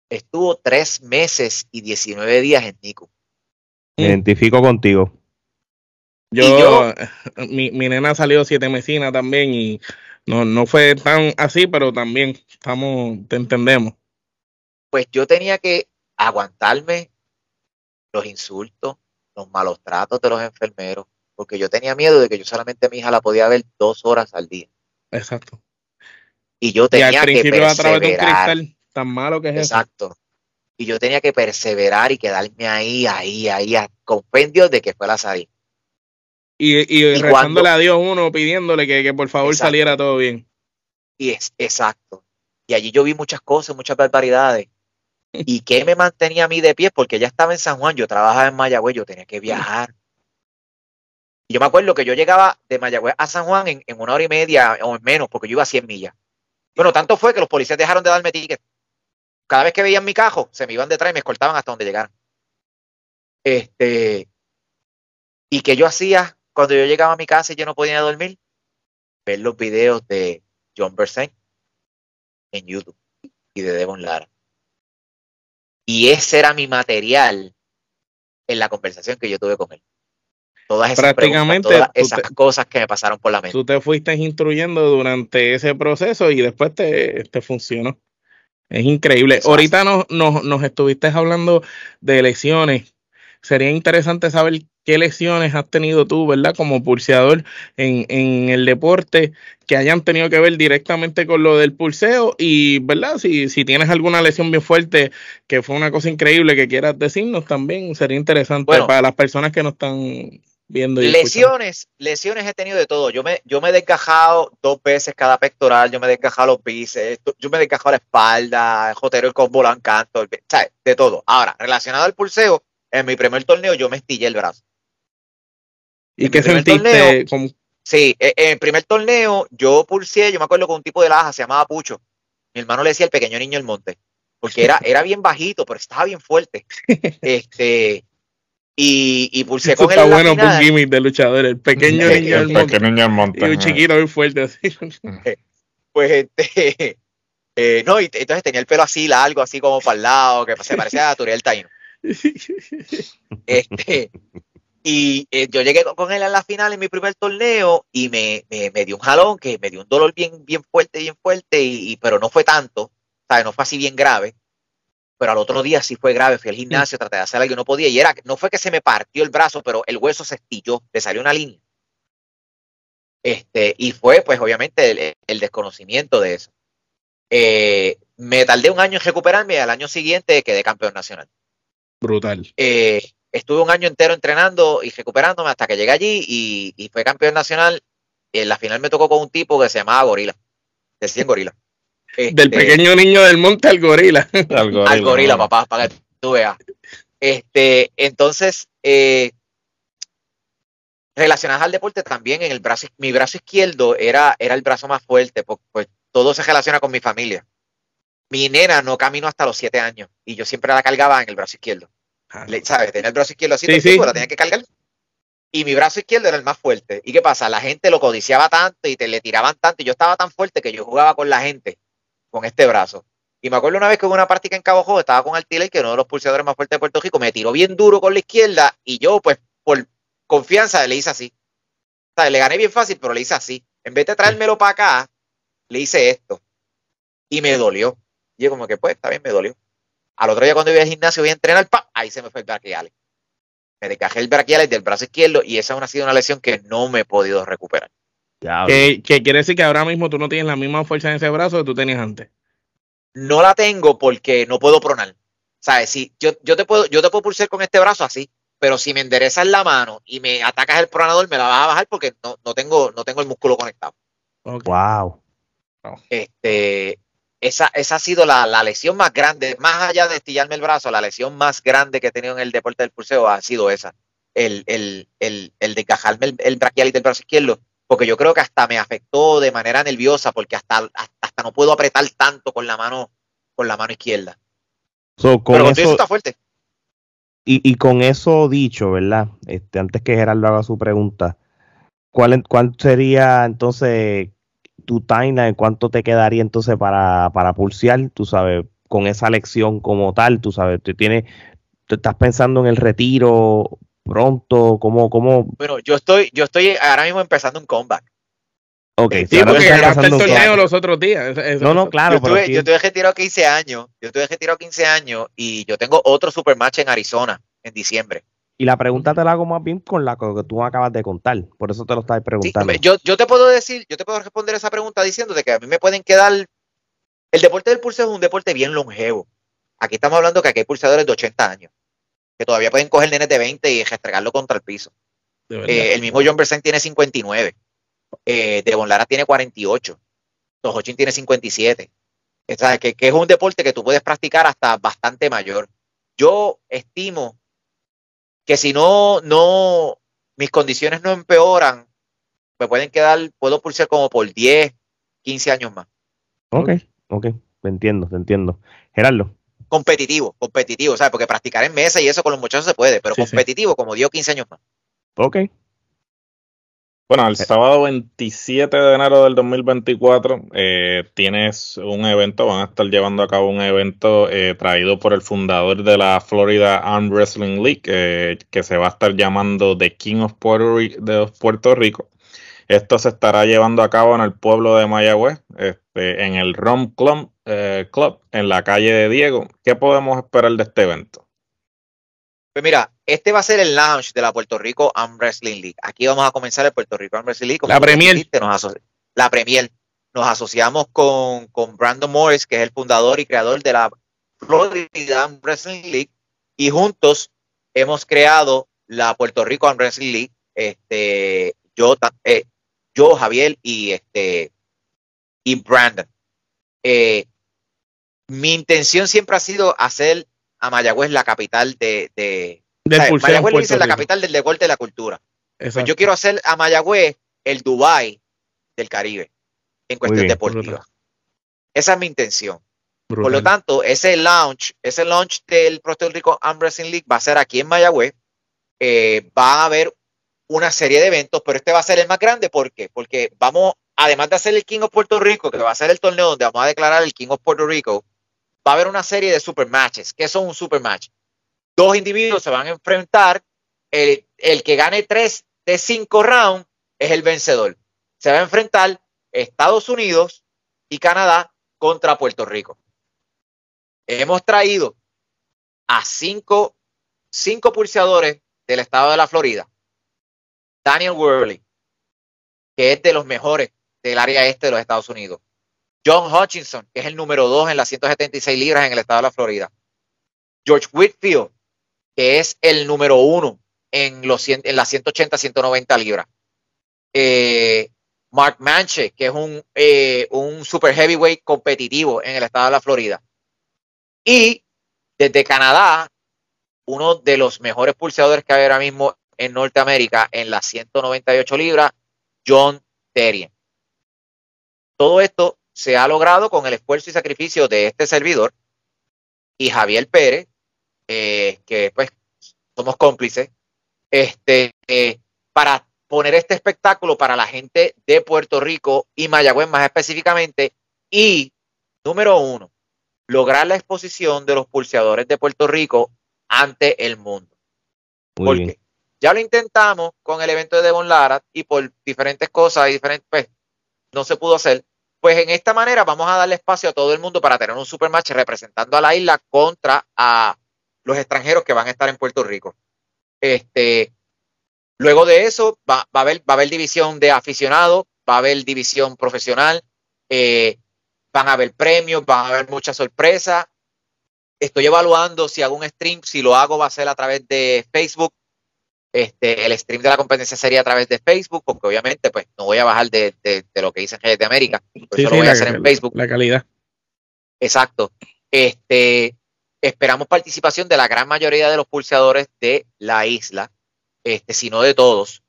estuvo tres meses y 19 días en Nico. Me identifico contigo. Yo, yo mi, mi, nena salió siete mesinas también y no, no fue tan así, pero también estamos, te entendemos. Pues yo tenía que aguantarme los insultos, los malos tratos de los enfermeros, porque yo tenía miedo de que yo solamente a mi hija la podía ver dos horas al día. Exacto. Y yo tenía y al principio que a través de un cristal tan malo que es Exacto. Eso. Y yo tenía que perseverar y quedarme ahí, ahí, ahí, a compendio de que fue la salir. Y, y, Y rezándole a Dios uno, pidiéndole que, que por favor Exacto. saliera todo bien. Y es exacto. Y allí yo vi muchas cosas, muchas barbaridades. [LAUGHS] ¿Y qué me mantenía a mí de pie? Porque ya estaba en San Juan, yo trabajaba en Mayagüez, yo tenía que viajar. Y yo me acuerdo que yo llegaba de Mayagüez a San Juan en, en una hora y media o en menos, porque yo iba a 100 millas. Bueno, tanto fue que los policías dejaron de darme ticket. Cada vez que veían mi cajo, se me iban detrás y me escoltaban hasta donde llegaran. Este, ¿Y qué yo hacía cuando yo llegaba a mi casa y yo no podía dormir? Ver los videos de John Bersen en YouTube y de Devon Lara. Y ese era mi material en la conversación que yo tuve con él. Todas esas Prácticamente, todas esas te- cosas que me pasaron por la mente. Tú te fuiste instruyendo durante ese proceso y después te, te funcionó. Es increíble. Eso Ahorita nos, nos, nos estuviste hablando de lesiones. Sería interesante saber qué lesiones has tenido tú, ¿verdad? Como pulseador en, en el deporte que hayan tenido que ver directamente con lo del pulseo y, ¿verdad? Si, si tienes alguna lesión bien fuerte que fue una cosa increíble que quieras decirnos también, sería interesante Bueno. para las personas que nos están viendo. y escuchando. Lesiones, lesiones he tenido de todo. Yo me, yo me he desgajado dos veces cada pectoral, yo me he desgajado los bíceps, yo me he desgajado la espalda, el jotero, el combo, el canto, el- de todo. Ahora, relacionado al pulseo, en mi primer torneo yo me estillé el brazo. ¿Y qué sentiste? torneo- como- Sí, e- en el primer torneo yo pulsé, yo me acuerdo con un tipo de laja, se llamaba Pucho. Mi hermano le decía el pequeño niño del monte, porque era, era bien bajito, pero estaba bien fuerte. [LAUGHS] Este, y, y pulsé Eso con él está en la bueno por final. gimmick de luchador, el pequeño El niño del El monte. pequeño niño del monte. Y un chiquito bien fuerte así. Pues este, [LAUGHS] eh, no, y entonces tenía el pelo así largo, así como para el lado, que se parecía a Turiel Taino. [LAUGHS] Este, y eh, yo llegué con- con él a la final en mi primer torneo y me, me, me dio un jalón, que me dio un dolor bien, bien fuerte, bien fuerte, y, y- pero no fue tanto, ¿sabes? No fue así bien grave. Pero al otro día sí fue grave, fui al gimnasio, traté de hacer algo y no podía. Y era, no fue que se me partió el brazo, pero el hueso se estilló, le salió una línea. Este, y fue, pues, obviamente, el, el desconocimiento de eso. Eh, me tardé un año en recuperarme y al año siguiente quedé campeón nacional. Brutal. Eh, estuve un año entero entrenando y recuperándome hasta que llegué allí y, y fue campeón nacional. En la final me tocó con un tipo que se llamaba Gorila. Decían Gorila. Del Este, pequeño niño del monte al gorila. [LAUGHS] Al gorila, al gorila, ¿no? papá, para que tú veas. Este, entonces, eh, relacionadas al deporte también, en el brazo, mi brazo izquierdo era, era el brazo más fuerte, porque pues, todo se relaciona con mi familia. Mi nena no caminó hasta los siete años y yo siempre la cargaba en el brazo izquierdo. Le- ¿Sabes? Tenía el brazo izquierdo así, Sí, sí. la tenía que cargar. Y mi brazo izquierdo era el más fuerte. ¿Y qué pasa? La gente lo codiciaba tanto y te le tiraban tanto y yo estaba tan fuerte que yo jugaba con la gente con este brazo. Y me acuerdo una vez que hubo una práctica en Cabo Jojo, estaba con Artiley, que uno de los pulsadores más fuertes de Puerto Rico, me tiró bien duro con la izquierda y yo, pues, por confianza, le hice así. O sea, le gané bien fácil, pero le hice así. En vez de traérmelo para acá, le hice esto. Y me dolió. Y yo como que, pues, está bien, me dolió. Al otro día cuando iba al gimnasio, voy a entrenar, ¡pa! ahí se me fue el braquiales. Me desgajé el braquiales del brazo izquierdo y esa ha sido una lesión que no me he podido recuperar. Que, que quiere decir que ahora mismo tú no tienes la misma fuerza en ese brazo que tú tenías antes. No la tengo porque no puedo pronar. ¿Sabes? Si yo, yo te puedo, yo te puedo pulsar con este brazo así, pero si me enderezas la mano y me atacas el pronador, me la vas a bajar porque no, no tengo, no tengo el músculo conectado. Wow. Este, esa, esa ha sido la, la lesión más grande, más allá de estillarme el brazo, la lesión más grande que he tenido en el deporte del pulseo ha sido esa, el, el, el, el desgajarme el, el del brazo izquierdo, porque yo creo que hasta me afectó de manera nerviosa, porque hasta, hasta, hasta no puedo apretar tanto con la mano, con la mano izquierda. So, con Pero eso eso, está fuerte. y, y con eso dicho, ¿verdad? Este, antes que Gerardo haga su pregunta, ¿cuál, cuál sería entonces tu timeline? ¿Cuánto te quedaría entonces para, para pulsear? Tú sabes, con esa lección como tal, tú sabes, tú tienes, tú estás pensando en el retiro pronto, ¿cómo, cómo? Bueno, yo estoy, yo estoy ahora mismo empezando un comeback. Ok, Sí, Sí, porque ganaste el torneo los otros días. Eso- eso- No, no, claro, yo, pero tuve, aquí- yo tuve retirado 15 años, yo tuve retirado 15 años y yo tengo otro supermatch en Arizona en diciembre. Y la pregunta te la hago más bien con la que tú me acabas de contar, por eso te lo estaba Sí, preguntando. me- yo, yo te puedo decir, yo te puedo responder esa pregunta diciéndote que a mí me pueden quedar. El deporte del pulseo es un deporte bien longevo. Aquí estamos hablando que aquí hay pulsadores de 80 años, que todavía pueden coger nenes de 20 y restregarlo contra el piso. Eh, el mismo John Bersen tiene 59. Eh, Devon Lara tiene 48. Tojochin tiene 57. O sea, que, que es un deporte que tú puedes practicar hasta bastante mayor. Yo estimo que si no, no, mis condiciones no empeoran, me pueden quedar, puedo pulsar como por 10, 15 años más. Ok, ok, te entiendo, te entiendo. Gerardo. Competitivo, competitivo, ¿sabes? Porque practicar en mesa y eso con los muchachos se puede, pero competitivo como dio 15 años más. Ok. Bueno, el sábado 27 de enero del 2024 eh, tienes un evento, van a estar llevando a cabo un evento eh, traído por el fundador de la Florida Arm Wrestling League, eh, que se va a estar llamando The King of Puerto, de Puerto Rico. Esto se estará llevando a cabo en el pueblo de Mayagüez, este, en el Rom Club, Club, en la calle de Diego. ¿Qué podemos esperar de este evento? Pues mira, este va a ser el launch de la Puerto Rico Arm Wrestling League. Aquí vamos a comenzar el Puerto Rico Arm Wrestling League. La Premier. la Premier. Nos asociamos con, con Brandon Morris, que es el fundador y creador de la Florida Arm Wrestling League, y juntos hemos creado la Puerto Rico Arm Wrestling League. Este, yo, eh, yo Javier y este y Brandon. Eh, mi intención siempre ha sido hacer a Mayagüez la capital de... de Mayagüez le la capital del deporte y la cultura. Pues yo quiero hacer a Mayagüez el Dubai del Caribe en cuestión deportiva. Esa es mi intención. Por lo tanto, ese launch, ese launch del Puerto Rico Arm Wrestling League va a ser aquí en Mayagüez. Eh, va a haber una serie de eventos, pero este va a ser el más grande. ¿Por qué? Porque vamos, además de hacer el King of Puerto Rico, que va a ser el torneo donde vamos a declarar el King of Puerto Rico, va a haber una serie de super matches. ¿Qué son un super match? Dos individuos se van a enfrentar. El, el que gane tres de cinco rounds es el vencedor. Se va a enfrentar Estados Unidos y Canadá contra Puerto Rico. Hemos traído a cinco, cinco pulseadores del estado de la Florida. Daniel Worley, que es de los mejores del área este de los Estados Unidos. John Hutchinson, que es el número 2 en las 176 libras en el estado de la Florida. George Whitfield, que es el número 1 en, los, en las 180, 190 libras. Eh, Mark Manche, que es un, eh, un super heavyweight competitivo en el estado de la Florida. Y desde Canadá, uno de los mejores pulseadores que hay ahora mismo en Norteamérica en las 198 libras, John Terrien. Todo esto se ha logrado con el esfuerzo y sacrificio de este servidor y Javier Pérez, eh, que pues somos cómplices, este, eh, para poner este espectáculo para la gente de Puerto Rico y Mayagüez más específicamente. Y, número uno, lograr la exposición de los pulseadores de Puerto Rico ante el mundo. Porque ya lo intentamos con el evento de Devon Lara y por diferentes cosas y diferentes, pues, no se pudo hacer. Pues en esta manera vamos a darle espacio a todo el mundo para tener un supermatch representando a la isla contra a los extranjeros que van a estar en Puerto Rico. Este, luego de eso va, a, haber, división de aficionados, va a haber división profesional, eh, van a haber premios, van a haber muchas sorpresas. Estoy evaluando si hago un stream, si lo hago va a ser a través de Facebook este, el stream de la competencia sería a través de Facebook, porque obviamente pues no voy a bajar de, lo que dice en de América, eso lo voy a hacer en Facebook. La calidad. Exacto. Este, esperamos participación de la gran mayoría de los pulseadores de la isla, este, si no de todos.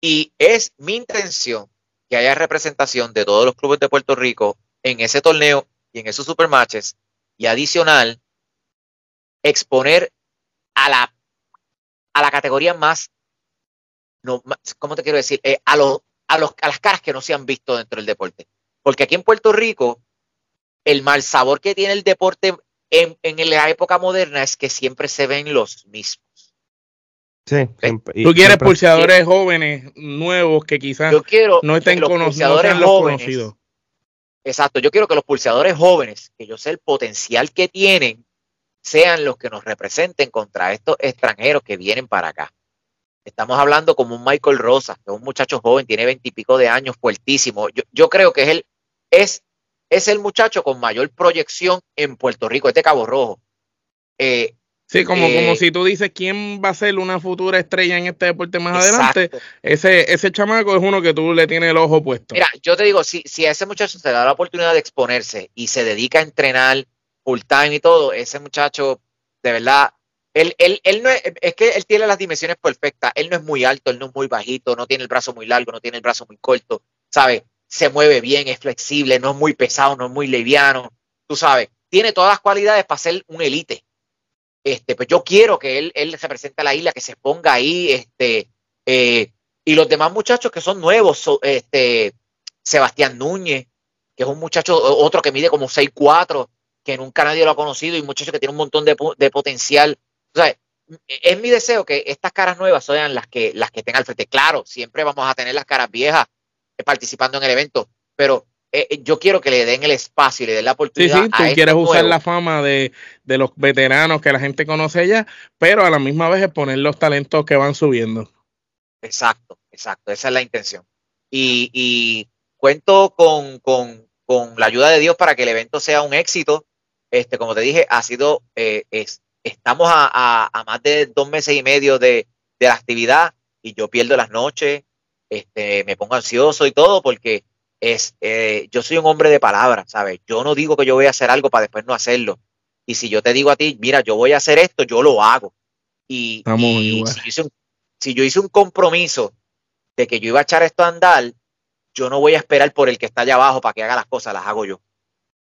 Y es mi intención que haya representación de todos los clubes de Puerto Rico en ese torneo y en esos supermatches y adicional exponer a la a la categoría más, no, ¿cómo te quiero decir? Eh, a, los, a, los, a las caras que no se han visto dentro del deporte. Porque aquí en Puerto Rico, el mal sabor que tiene el deporte en, en la época moderna es que siempre se ven los mismos. Sí, Tú quieres pulseadores jóvenes, nuevos, que quizás no estén conocidos, conocidos. Exacto, yo quiero que los pulseadores jóvenes, que yo sé el potencial que tienen, sean los que nos representen contra estos extranjeros que vienen para acá. Estamos hablando como un Michael Rosa, que es un muchacho joven, tiene veintipico de años, fuertísimo. Yo, creo que es el, es, es el muchacho con mayor proyección en Puerto Rico, este Cabo Rojo. Eh, Sí, como, Eh, como si tú dices quién va a ser una futura estrella en este deporte más Exacto. adelante, ese, ese chamaco es uno que tú le tienes el ojo puesto. Mira, yo te digo, si, si a ese muchacho se le da la oportunidad de exponerse y se dedica a entrenar full time y todo, ese muchacho, de verdad, él, él, él no es, es que él tiene las dimensiones perfectas. Él no es muy alto, él no es muy bajito, no tiene el brazo muy largo, no tiene el brazo muy corto, ¿sabes? Se mueve bien, es flexible, no es muy pesado, no es muy liviano, tú sabes. Tiene todas las cualidades para ser un elite. Este, pues yo quiero que él, él se presente a la isla, que se ponga ahí, este, eh, y los demás muchachos que son nuevos, este, Sebastián Núñez, que es un muchacho, otro que mide como 6'4", que nunca nadie lo ha conocido, y un muchacho que tiene un montón de, de potencial. O sea, es mi deseo que estas caras nuevas sean las que, las que estén al frente. Claro, siempre vamos a tener las caras viejas eh, participando en el evento, pero eh, eh, yo quiero que le den el espacio y le den la Sí, oportunidad sí, tú a estos quieres usar nuevos. la fama de, de los veteranos que la gente conoce ya, pero a la misma vez exponer los talentos que van subiendo. Exacto, exacto, esa es la intención. Y, y cuento con, con, con la ayuda de Dios para que el evento sea un éxito. Este, como te dije, ha sido, eh, es, estamos a, a- a más de dos meses y medio de, de la actividad y yo pierdo las noches, este, me pongo ansioso y todo porque es, eh, yo soy un hombre de palabra, ¿sabes? Yo no digo que yo voy a hacer algo para después no hacerlo. Y si yo te digo a ti, mira, yo voy a hacer esto, yo lo hago. Y, si yo hice un si yo hice un compromiso de que yo iba a echar esto a andar, yo no voy a esperar por el que está allá abajo para que haga las cosas, las hago yo.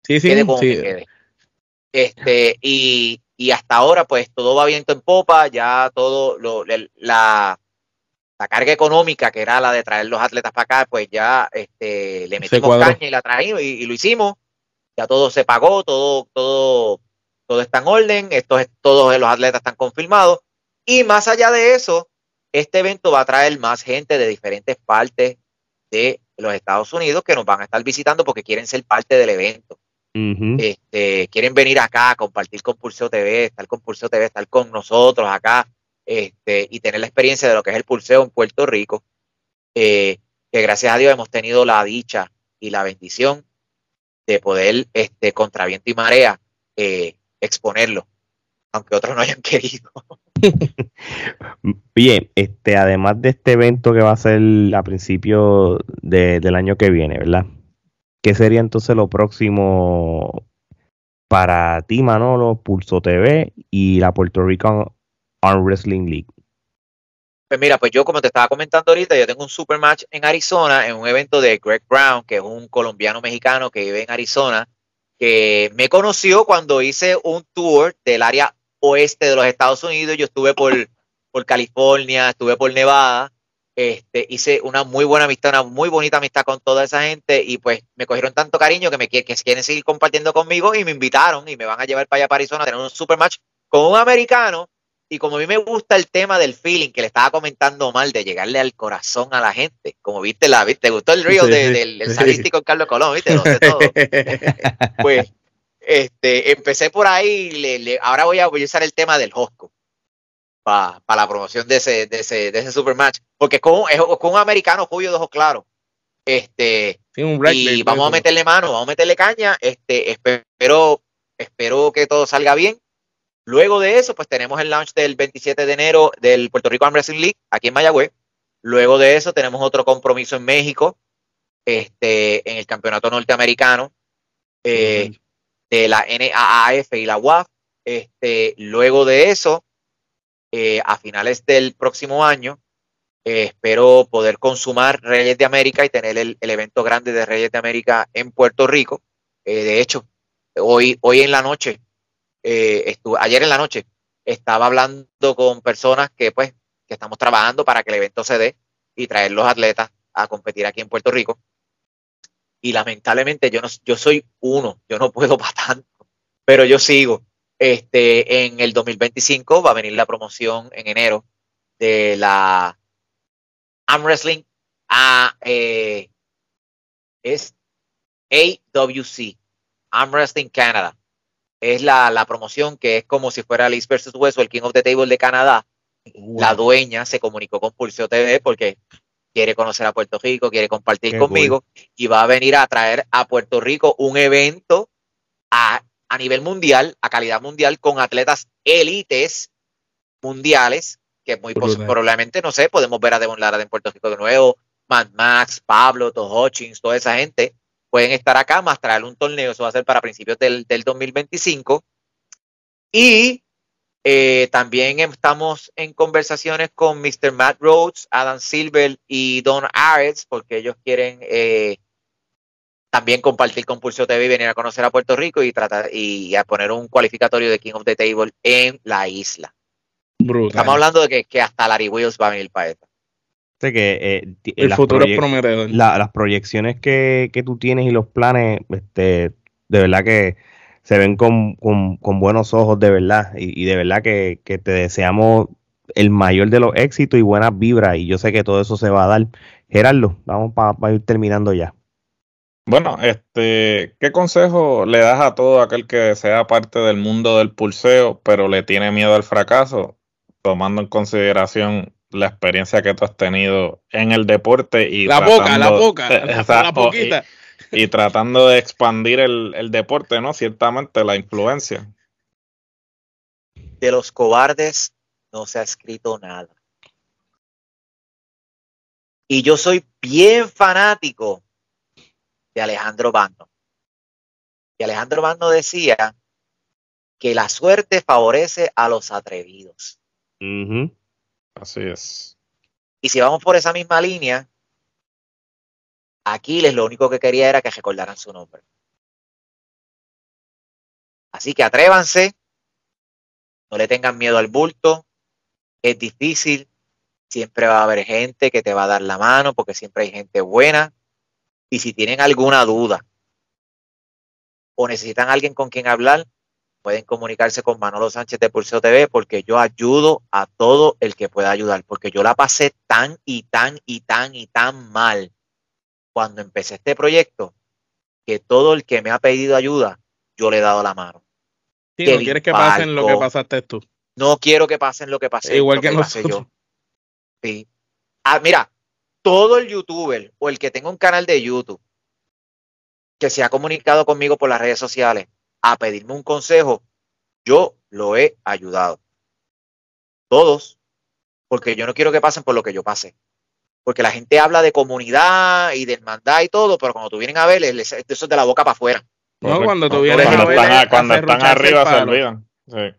Sí, sí, Quede como sí. me quede. Este, y, y hasta ahora, pues todo va viento en popa, ya todo lo, la, la carga económica, que era la de traer los atletas para acá, pues ya este, le metimos caña y la traímos y, y lo hicimos. Ya todo se pagó, todo, todo, todo está en orden, estos, todos los atletas están confirmados. Y más allá de eso, este evento va a traer más gente de diferentes partes de los Estados Unidos que nos van a estar visitando porque quieren ser parte del evento. Este, quieren venir acá, compartir con Pulseo TV, estar con Pulseo TV, estar con nosotros acá, este, y tener la experiencia de lo que es el pulseo en Puerto Rico. eh, que gracias a Dios hemos tenido la dicha y la bendición de poder, este, contra viento y marea, eh, exponerlo, aunque otros no hayan [LAUGHS] querido. [LAUGHS] Bien, este, además de este evento que va a ser a principios de- del año que viene, ¿verdad? ¿Qué sería entonces lo próximo para ti, Manolo, Pulso TV y la Puerto Rican Arm Wrestling League? Pues mira, pues yo como te estaba comentando ahorita, yo tengo un super match en Arizona, en un evento de Greg Brown, que es un colombiano mexicano que vive en Arizona, que me conoció cuando hice un tour del área oeste de los Estados Unidos. Yo estuve por, por California, estuve por Nevada, este, hice una muy buena amistad, una muy bonita amistad con toda esa gente y pues me cogieron tanto cariño que me que quieren seguir compartiendo conmigo y me invitaron y me van a llevar para allá para Arizona a tener un super match con un americano y como a mí me gusta el tema del feeling que le estaba comentando mal de llegarle al corazón a la gente, como viste la, viste, te gustó el río Sí, de- del, del sí. en Carlos Colón, viste, lo sé todo. [LAUGHS] Pues, este, empecé por ahí, le- le- ahora voy a, voy a usar el tema del Hosco para la promoción de ese, de ese, de ese super match, porque es con, es con un americano Julio de ojos claros. Este, Sí, un black y vamos a meterle mano, vamos a meterle caña. Este, espero, espero que todo salga bien. Luego de eso, pues tenemos el launch del 27 de enero del Puerto Rico Arm Wrestling League aquí en Mayagüez. Luego de eso tenemos otro compromiso en México, este, en el campeonato norteamericano eh, de la NAAF y la UAF. Este, luego de eso, eh, a finales del próximo año, eh, espero poder consumar Reyes de América y tener el, evento grande de Reyes de América en Puerto Rico. Eh, de hecho, hoy, hoy en la noche, eh, estu- ayer en la noche, estaba hablando con personas que pues que estamos trabajando para que el evento se dé y traer los atletas a competir aquí en Puerto Rico. Y lamentablemente yo no yo soy uno, yo no puedo [LAUGHS] para tanto, pero yo sigo. Este, en el 2025 va a venir la promoción en enero de la Arm Wrestling a eh, es AWC, Arm Wrestling Canada. Es la, la promoción que es como si fuera East versus West o el King of the Table de Canadá. La dueña se comunicó con Pulseo TV porque quiere conocer a Puerto Rico, quiere compartir Qué conmigo y va a venir a traer a Puerto Rico un evento a, a nivel mundial, a calidad mundial, con atletas élites mundiales, que muy probablemente, no sé, podemos ver a Devon Lara en Puerto Rico de nuevo, Mad Max, Pablo, Todd Hutchins, toda esa gente, pueden estar acá, más traer un torneo, eso va a ser para principios del, del 2025. Y eh, también estamos en conversaciones con Mr. Matt Rhodes, Adam Silver y Don Ares, porque ellos quieren eh, también compartir con Pulso TV y venir a conocer a Puerto Rico y tratar y a poner un cualificatorio de King of the Table en la isla. Estamos hablando de que, hasta Larry Wills va a venir para esto. que eh, el futuro es prometedor. las proyecciones que, que, tú tienes y los planes, este, de verdad que se ven con, buenos ojos, de verdad. Y, de verdad que, te deseamos el mayor de los éxitos y buenas vibras. Y yo sé que todo eso se va a dar. Gerardo, vamos para ir terminando ya. Bueno, este, ¿qué consejo le das a todo aquel que sea parte del mundo del pulseo, pero le tiene miedo al fracaso, tomando en consideración la experiencia que tú has tenido en el deporte y la boca, la boca, la poquita. Y, tratando de expandir el, el deporte, ¿no? Ciertamente la influencia. De los cobardes no se ha escrito nada. Y yo soy bien fanático de Alejandro Bando. Y Alejandro Bando decía que la suerte favorece a los atrevidos. Así es. Y si vamos por esa misma línea, Aquiles lo único que quería era que recordaran su nombre. Así que atrévanse, no le tengan miedo al bulto, es difícil, siempre va a haber gente que te va a dar la mano porque siempre hay gente buena, y si tienen alguna duda o necesitan alguien con quien hablar, pueden comunicarse con Manolo Sánchez de Pulseo TV porque yo ayudo a todo el que pueda ayudar, porque yo la pasé tan y tan y tan y tan mal cuando empecé este proyecto que todo el que me ha pedido ayuda, yo le he dado la mano. Sí, no quieres que pasen lo que pasaste tú. No quiero que pasen lo que pasé. Igual que, que yo. Sí. Ah, mira, todo el youtuber o el que tenga un canal de YouTube que se ha comunicado conmigo por las redes sociales a pedirme un consejo, yo lo he ayudado. Todos, porque yo no quiero que pasen por lo que yo pasé. Porque la gente habla de comunidad y de hermandad y todo, pero cuando tú vienes a ver, eso es de la boca para afuera. No, cuando tú vienes a ver, cuando están arriba se olvidan.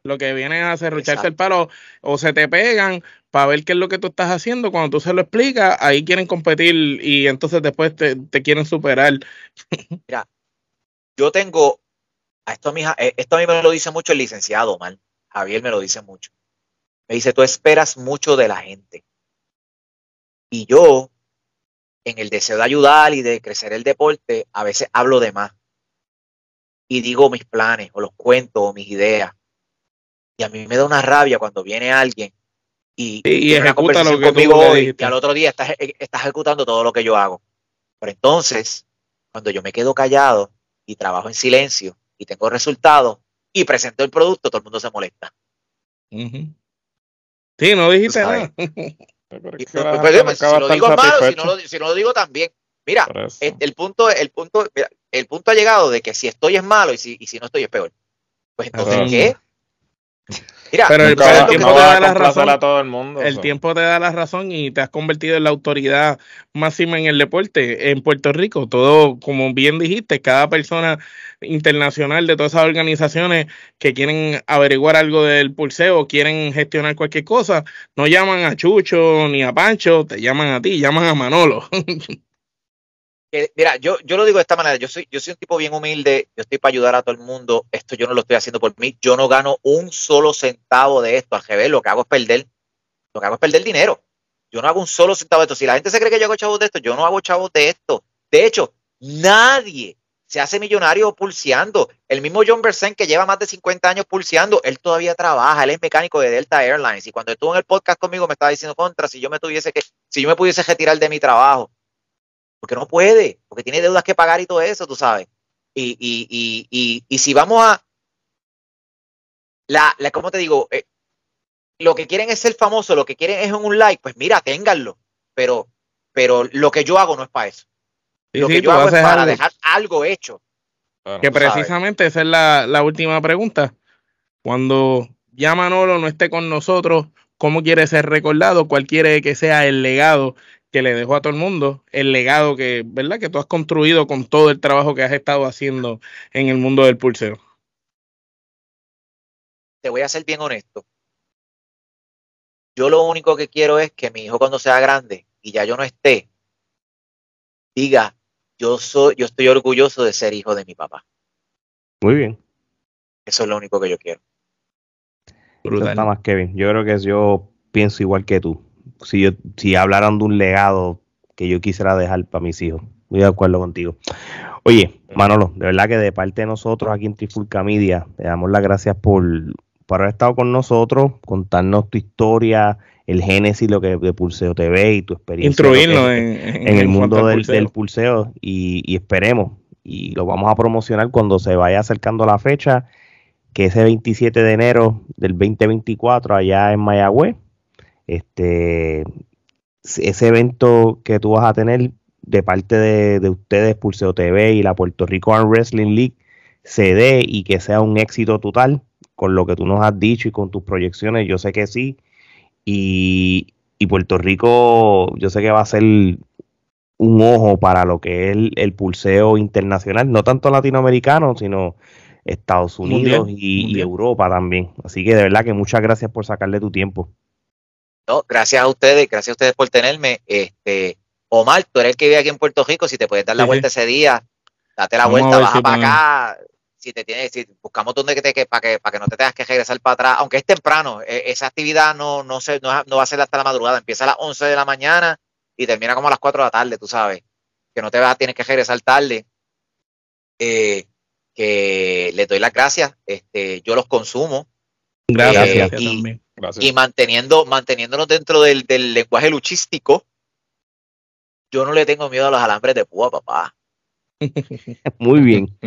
Lo que vienen a cerrucharte el palo o se te pegan para ver qué es lo que tú estás haciendo. Cuando tú se lo explicas, ahí quieren competir y entonces después te, quieren superar. [LAUGHS] Mira, yo tengo, a esto, a mí, eh, esto a mí me lo dice mucho el licenciado, mal. Javier me lo dice mucho. Me dice, tú esperas mucho de la gente. Y yo, en el deseo de ayudar y de crecer el deporte, a veces hablo de más. Y digo mis planes, o los cuento, o mis ideas. Y a mí me da una rabia cuando viene alguien y, ejecuta lo que conmigo hoy y al otro día estás, ejecutando todo lo que yo hago. Pero entonces, cuando yo me quedo callado y trabajo en silencio y tengo resultados y presento el producto, todo el mundo se molesta. Sí, no dijiste nada. [LAUGHS] si lo digo malo, si no lo, si no lo digo también. Mira, el, punto, el punto, el punto ha llegado de que si estoy es malo y si, y si no estoy es peor. Pues entonces, ¿qué? Pero el, tiempo te da la razón. A todo el mundo, el tiempo te da la razón y te has convertido en la autoridad máxima en el deporte en Puerto Rico. Todo, como bien dijiste, cada persona internacional de todas esas organizaciones que quieren averiguar algo del pulseo, quieren gestionar cualquier cosa, no llaman a Chucho ni a Pancho, te llaman a ti, llaman a Manolo. [LAUGHS] mira, yo, yo lo digo de esta manera, yo soy, yo soy un tipo bien humilde, yo estoy para ayudar a todo el mundo, esto yo no lo estoy haciendo por mí, yo no gano un solo centavo de esto, al revés, lo que hago es perder, lo que hago es perder dinero, yo no hago un solo centavo de esto, si la gente se cree que yo hago chavos de esto, yo no hago chavos de esto, de hecho, nadie se hace millonario pulseando, el mismo John Bersen que lleva más de 50 años pulseando, él todavía trabaja, él es mecánico de Delta Airlines, y cuando estuvo en el podcast conmigo me estaba diciendo contra, si yo me tuviese que, si yo me pudiese retirar de mi trabajo, porque no puede, porque tiene deudas que pagar y todo eso, tú sabes. Y, y, y, y, y si vamos a, la, la ¿cómo te digo? Eh, lo que quieren es ser famoso, lo que quieren es un like, pues mira, ténganlo, pero, pero lo que yo hago no es para eso. lo que yo hago es para dejar algo hecho. que precisamente esa es la, la última pregunta. Cuando ya Manolo no esté con nosotros, ¿cómo quiere ser recordado? ¿Cuál quiere que sea el legado que le dejó a todo el mundo? El legado que, ¿verdad? Que tú has construido con todo el trabajo que has estado haciendo en el mundo del pulseo. Te voy a ser bien honesto. Yo lo único que quiero es que mi hijo cuando sea grande y ya yo no esté, diga, yo soy, yo estoy orgulloso de ser hijo de mi papá. Muy bien. Eso es lo único que yo quiero. Está más Kevin. Yo creo que yo pienso igual que tú. Si yo, si hablaran de un legado que yo quisiera dejar para mis hijos. Muy de acuerdo contigo. Oye, Manolo, de verdad que de parte de nosotros aquí en Trifulca Media, te damos las gracias por, por haber estado con nosotros, contarnos tu historia, el génesis lo que de Pulseo TV y tu experiencia en, el mundo del, pulseo, y, esperemos y lo vamos a promocionar cuando se vaya acercando la fecha que ese 27 de enero del 2024 allá en Mayagüez este ese evento que tú vas a tener de parte de, de ustedes Pulseo TV y la Puerto Rico Arm Wrestling League se dé y que sea un éxito total con lo que tú nos has dicho y con tus proyecciones yo sé que sí y, Puerto Rico yo sé que va a ser un ojo para lo que es el, pulseo internacional, no tanto latinoamericano, sino Estados Unidos y, Europa también. Así que de verdad que muchas gracias por sacarle tu tiempo. No, gracias a ustedes, gracias a ustedes por tenerme. Este, Omar, tú eres el que vive aquí en Puerto Rico, si te puedes dar la vuelta ese día, date la vuelta, baja para acá, si te tienes, si buscamos donde te que para que para que no te tengas que regresar para atrás, aunque es temprano, e, esa actividad no no se, no, va a ser hasta la madrugada, empieza a las 11 de la mañana y termina como a las 4 de la tarde, tú sabes, que no te vas, tienes que regresar tarde. Eh, que les doy las gracias, este, yo los consumo. Gracias, eh, y, y, manteniendo, manteniéndonos dentro del, del lenguaje luchístico, yo no le tengo miedo a los alambres de púa, papá. [LAUGHS] Muy bien.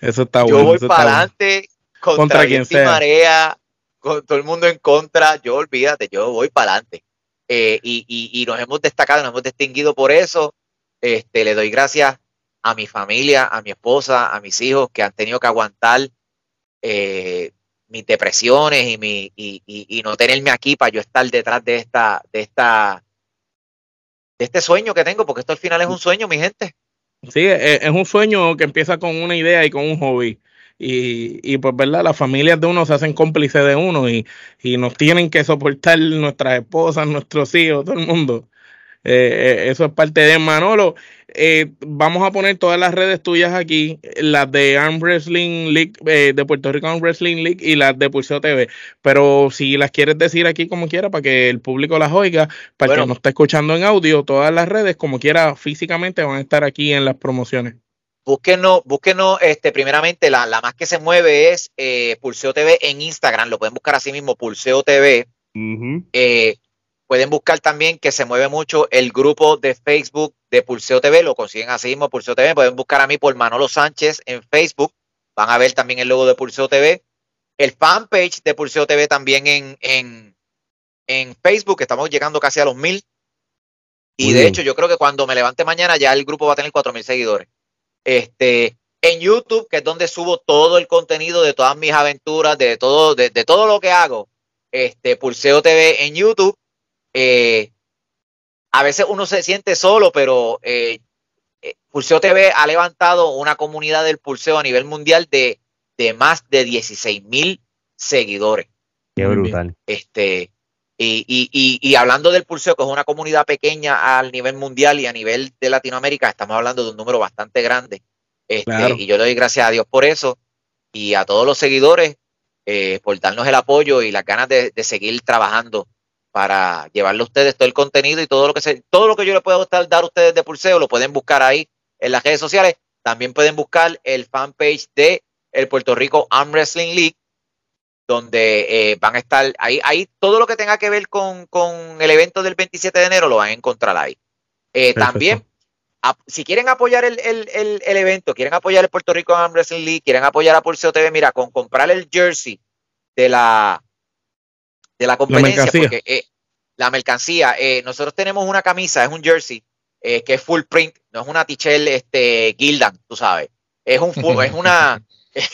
Eso está bueno. Yo voy para adelante contra, quien sea. marea, con todo el mundo en contra. Yo olvídate, yo voy para adelante. Eh, y, y, y, nos hemos destacado, nos hemos distinguido por eso. Este, le doy gracias a mi familia, a mi esposa, a mis hijos que han tenido que aguantar eh, mis depresiones y, mi, y, y, no tenerme aquí para yo estar detrás de esta, de esta, de este sueño que tengo, porque esto al final es un sueño, mi gente. Sí, e, es, un sueño que empieza con una idea y con un hobby. Y, y pues, ¿verdad? Las familias de uno se hacen cómplices de uno y, y nos tienen que soportar nuestras esposas, nuestros hijos, todo el mundo. Eh, eh, eso es parte de Manolo. Eh, vamos a poner todas las redes tuyas aquí, las de Arm Wrestling League, de Puerto Rico Arm Wrestling League y las de Pulseo TV. Pero si las quieres decir aquí como quiera, para que el público las oiga, para que no está escuchando en audio, todas las redes, como quiera, físicamente van a estar aquí en las promociones. Búsquenos, búsquenos, este, primeramente, la, la más que se mueve es Pulseo TV en Instagram, lo pueden buscar así mismo, Pulseo TV. Pueden buscar también que se mueve mucho el grupo de Facebook de Pulseo TV, lo consiguen así mismo, Pulseo TV. Pueden buscar a mí por Manolo Sánchez en Facebook. Van a ver también el logo de Pulseo TV. El fanpage de Pulseo TV también en, en, en Facebook. Estamos llegando casi a los mil. Y de hecho, yo creo que cuando me levante mañana ya el grupo va a tener cuatro mil seguidores. Este, en YouTube, que es donde subo todo el contenido de todas mis aventuras, de todo, de, de todo lo que hago. Este, Pulseo TV en YouTube. Eh, a veces uno se siente solo, pero eh, eh, Pulseo TV ha levantado una comunidad del pulseo a nivel mundial de, de más de 16 mil seguidores. Qué brutal. Este, y, y, y, hablando del pulseo, que es una comunidad pequeña al nivel mundial y a nivel de Latinoamérica, estamos hablando de un número bastante grande. Este, Y yo le doy gracias a Dios por eso y a todos los seguidores por darnos el apoyo y las ganas de, de seguir trabajando para llevarle a ustedes todo el contenido y todo lo que se, todo lo que yo les puedo dar a ustedes de Pulseo, lo pueden buscar ahí en las redes sociales. También pueden buscar el fanpage de el Puerto Rico Arm Wrestling League, donde eh, van a estar ahí, ahí todo lo que tenga que ver con, el evento del 27 de enero lo van a encontrar ahí. Eh, también, si quieren apoyar el, evento, quieren apoyar el Puerto Rico Arm Wrestling League, quieren apoyar a Pulseo TV, mira, con comprar el jersey de la de la competencia, porque eh, la mercancía, eh, nosotros tenemos una camisa, es un jersey, eh, que es full print, no es una tichel este, Gildan, tú sabes. es un fu- es una [LAUGHS] [LAUGHS] es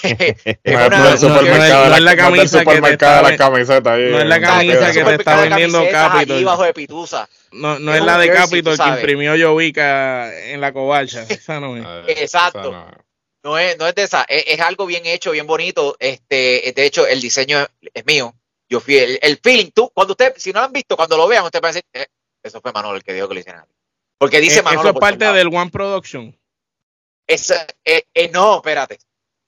No es- una- no es no, no supermercado es- de no la- camisa que te está- la camiseta ahí, no es la camisa que te está vendiendo Capitol. bajo de pitusa. No, no Es la de jersey, Capitol que imprimió Jovica en la covacha. Esa no es. Eh, Exacto. esa no. No es, no es de esa, es, es algo bien hecho, bien bonito. Este, de hecho, el diseño es, es mío. Yo fui el, el feeling, tú, cuando usted, si no lo han visto, cuando lo vean, usted va a decir, eh, eso fue Manolo el que dijo que lo hicieran. Porque dice Eh, Manolo. Eso es parte del One Production. Esa- eh, eh, no, espérate.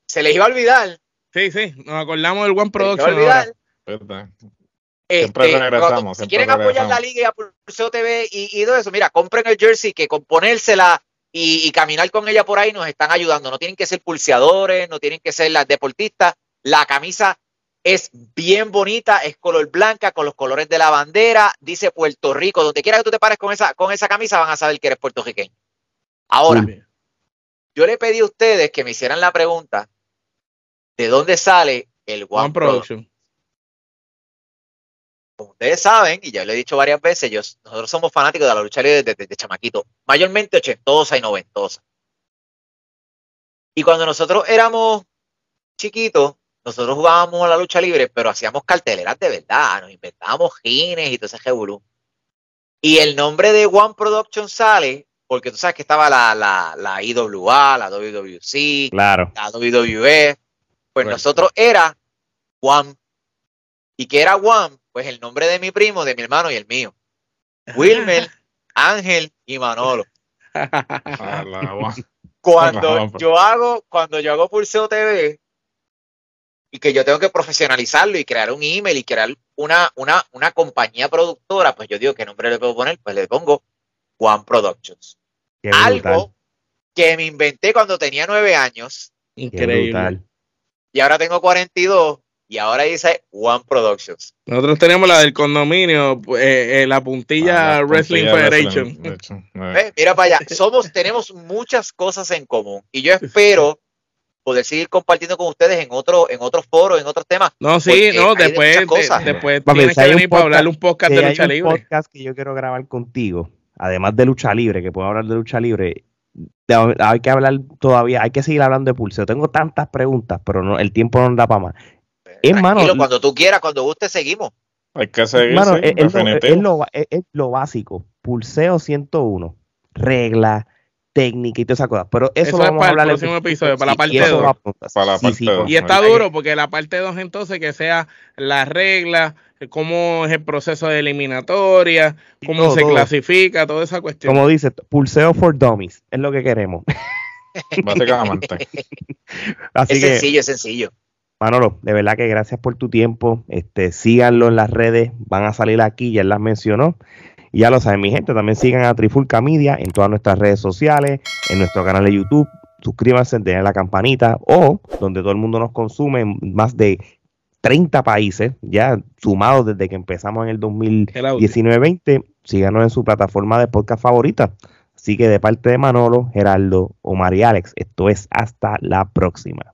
Se les iba a olvidar. Sí, sí, nos acordamos del One Se les iba a Production. olvidar. Este, Siempre regresamos, cuando- si siempre quieren apoyar la liga y a Pulseo TV y, y todo eso, mira, compren el jersey que con ponérsela y, y caminar con ella por ahí nos están ayudando. No tienen que ser pulseadores, no tienen que ser las deportistas. La camisa es bien bonita, es color blanca con los colores de la bandera, dice Puerto Rico. Donde quiera que tú te pares con esa, con esa camisa van a saber que eres puertorriqueño. Ahora, yo le pedí a ustedes que me hicieran la pregunta de dónde sale el One, One Production como ustedes saben, y ya lo he dicho varias veces, yo, nosotros somos fanáticos de la lucha libre desde, desde chamaquito, mayormente ochentosa y noventosa. Y cuando nosotros éramos chiquitos, nosotros jugábamos a la lucha libre, pero hacíamos carteleras de verdad, nos inventábamos gines y todo ese revolú. Y el nombre de One Production sale porque tú sabes que estaba la, la, la IWA, la WWC, Claro. la WWE, pues Correcto. nosotros era Juan. ¿Y que era Juan? Pues el nombre de mi primo, de mi hermano y el mío. Wilmer, Ángel y Manolo. [LAUGHS] Cuando [LAUGHS] pues. yo hago, cuando yo hago Pulseo TV y que yo tengo que profesionalizarlo y crear un email y crear una, una, una compañía productora, pues yo digo, ¿qué nombre le puedo poner? Pues le pongo Juan Productions. Qué. Algo que me inventé cuando tenía nueve años Increíble. y ahora tengo 42 y ahora dice One Productions. Nosotros tenemos la del condominio, eh, eh, la puntilla Ah, la Wrestling puntilla Federation. Wrestling, eh. ¿Ves? Mira para allá, somos, tenemos muchas cosas en común y yo espero poder seguir compartiendo con ustedes en otro, en otros foros, en otros temas. No, sí, no, hay de después, muchas cosas. de- después Papi, tienes si que hay venir para hablar un podcast Si de hay lucha un libre. podcast que yo quiero grabar contigo, además de lucha libre, que puedo hablar de lucha libre, de- hay que hablar todavía, hay que seguir hablando de pulseo. Tengo tantas preguntas, pero no, el tiempo no da para más. Hermano, Tranquilo, cuando tú quieras, cuando guste, seguimos. Hay que seguir, Hermano, sí, es, es lo, definitivo. es lo ba- es- es lo básico. Pulseo 101. Regla, técnica y todas esas cosas. Pero eso, Eso lo es vamos para a el hablar en- próximo episodio, para la parte y eso dos. va a- Para la sí, parte sí, Y está duro porque la parte 2 entonces que sea la regla, cómo es el proceso de eliminatoria, cómo todo, se todo. clasifica, toda esa cuestión. Como dice, pulseo for dummies. Es lo que queremos. [LAUGHS] Básicamente. [LAUGHS] Así es que, sencillo, es sencillo. Manolo, de verdad que gracias por tu tiempo. Este, síganlo en las redes, van a salir aquí, ya él las mencionó. Ya lo saben, mi gente, también sigan a Trifulca Media en todas nuestras redes sociales, en nuestro canal de YouTube. Suscríbanse, denle la campanita o donde todo el mundo nos consume más de 30 países, ya sumados desde que empezamos en el 2019-20. Síganos en su plataforma de podcast favorita. Así que de parte de Manolo, Geraldo, Omar y Alex, esto es hasta la próxima.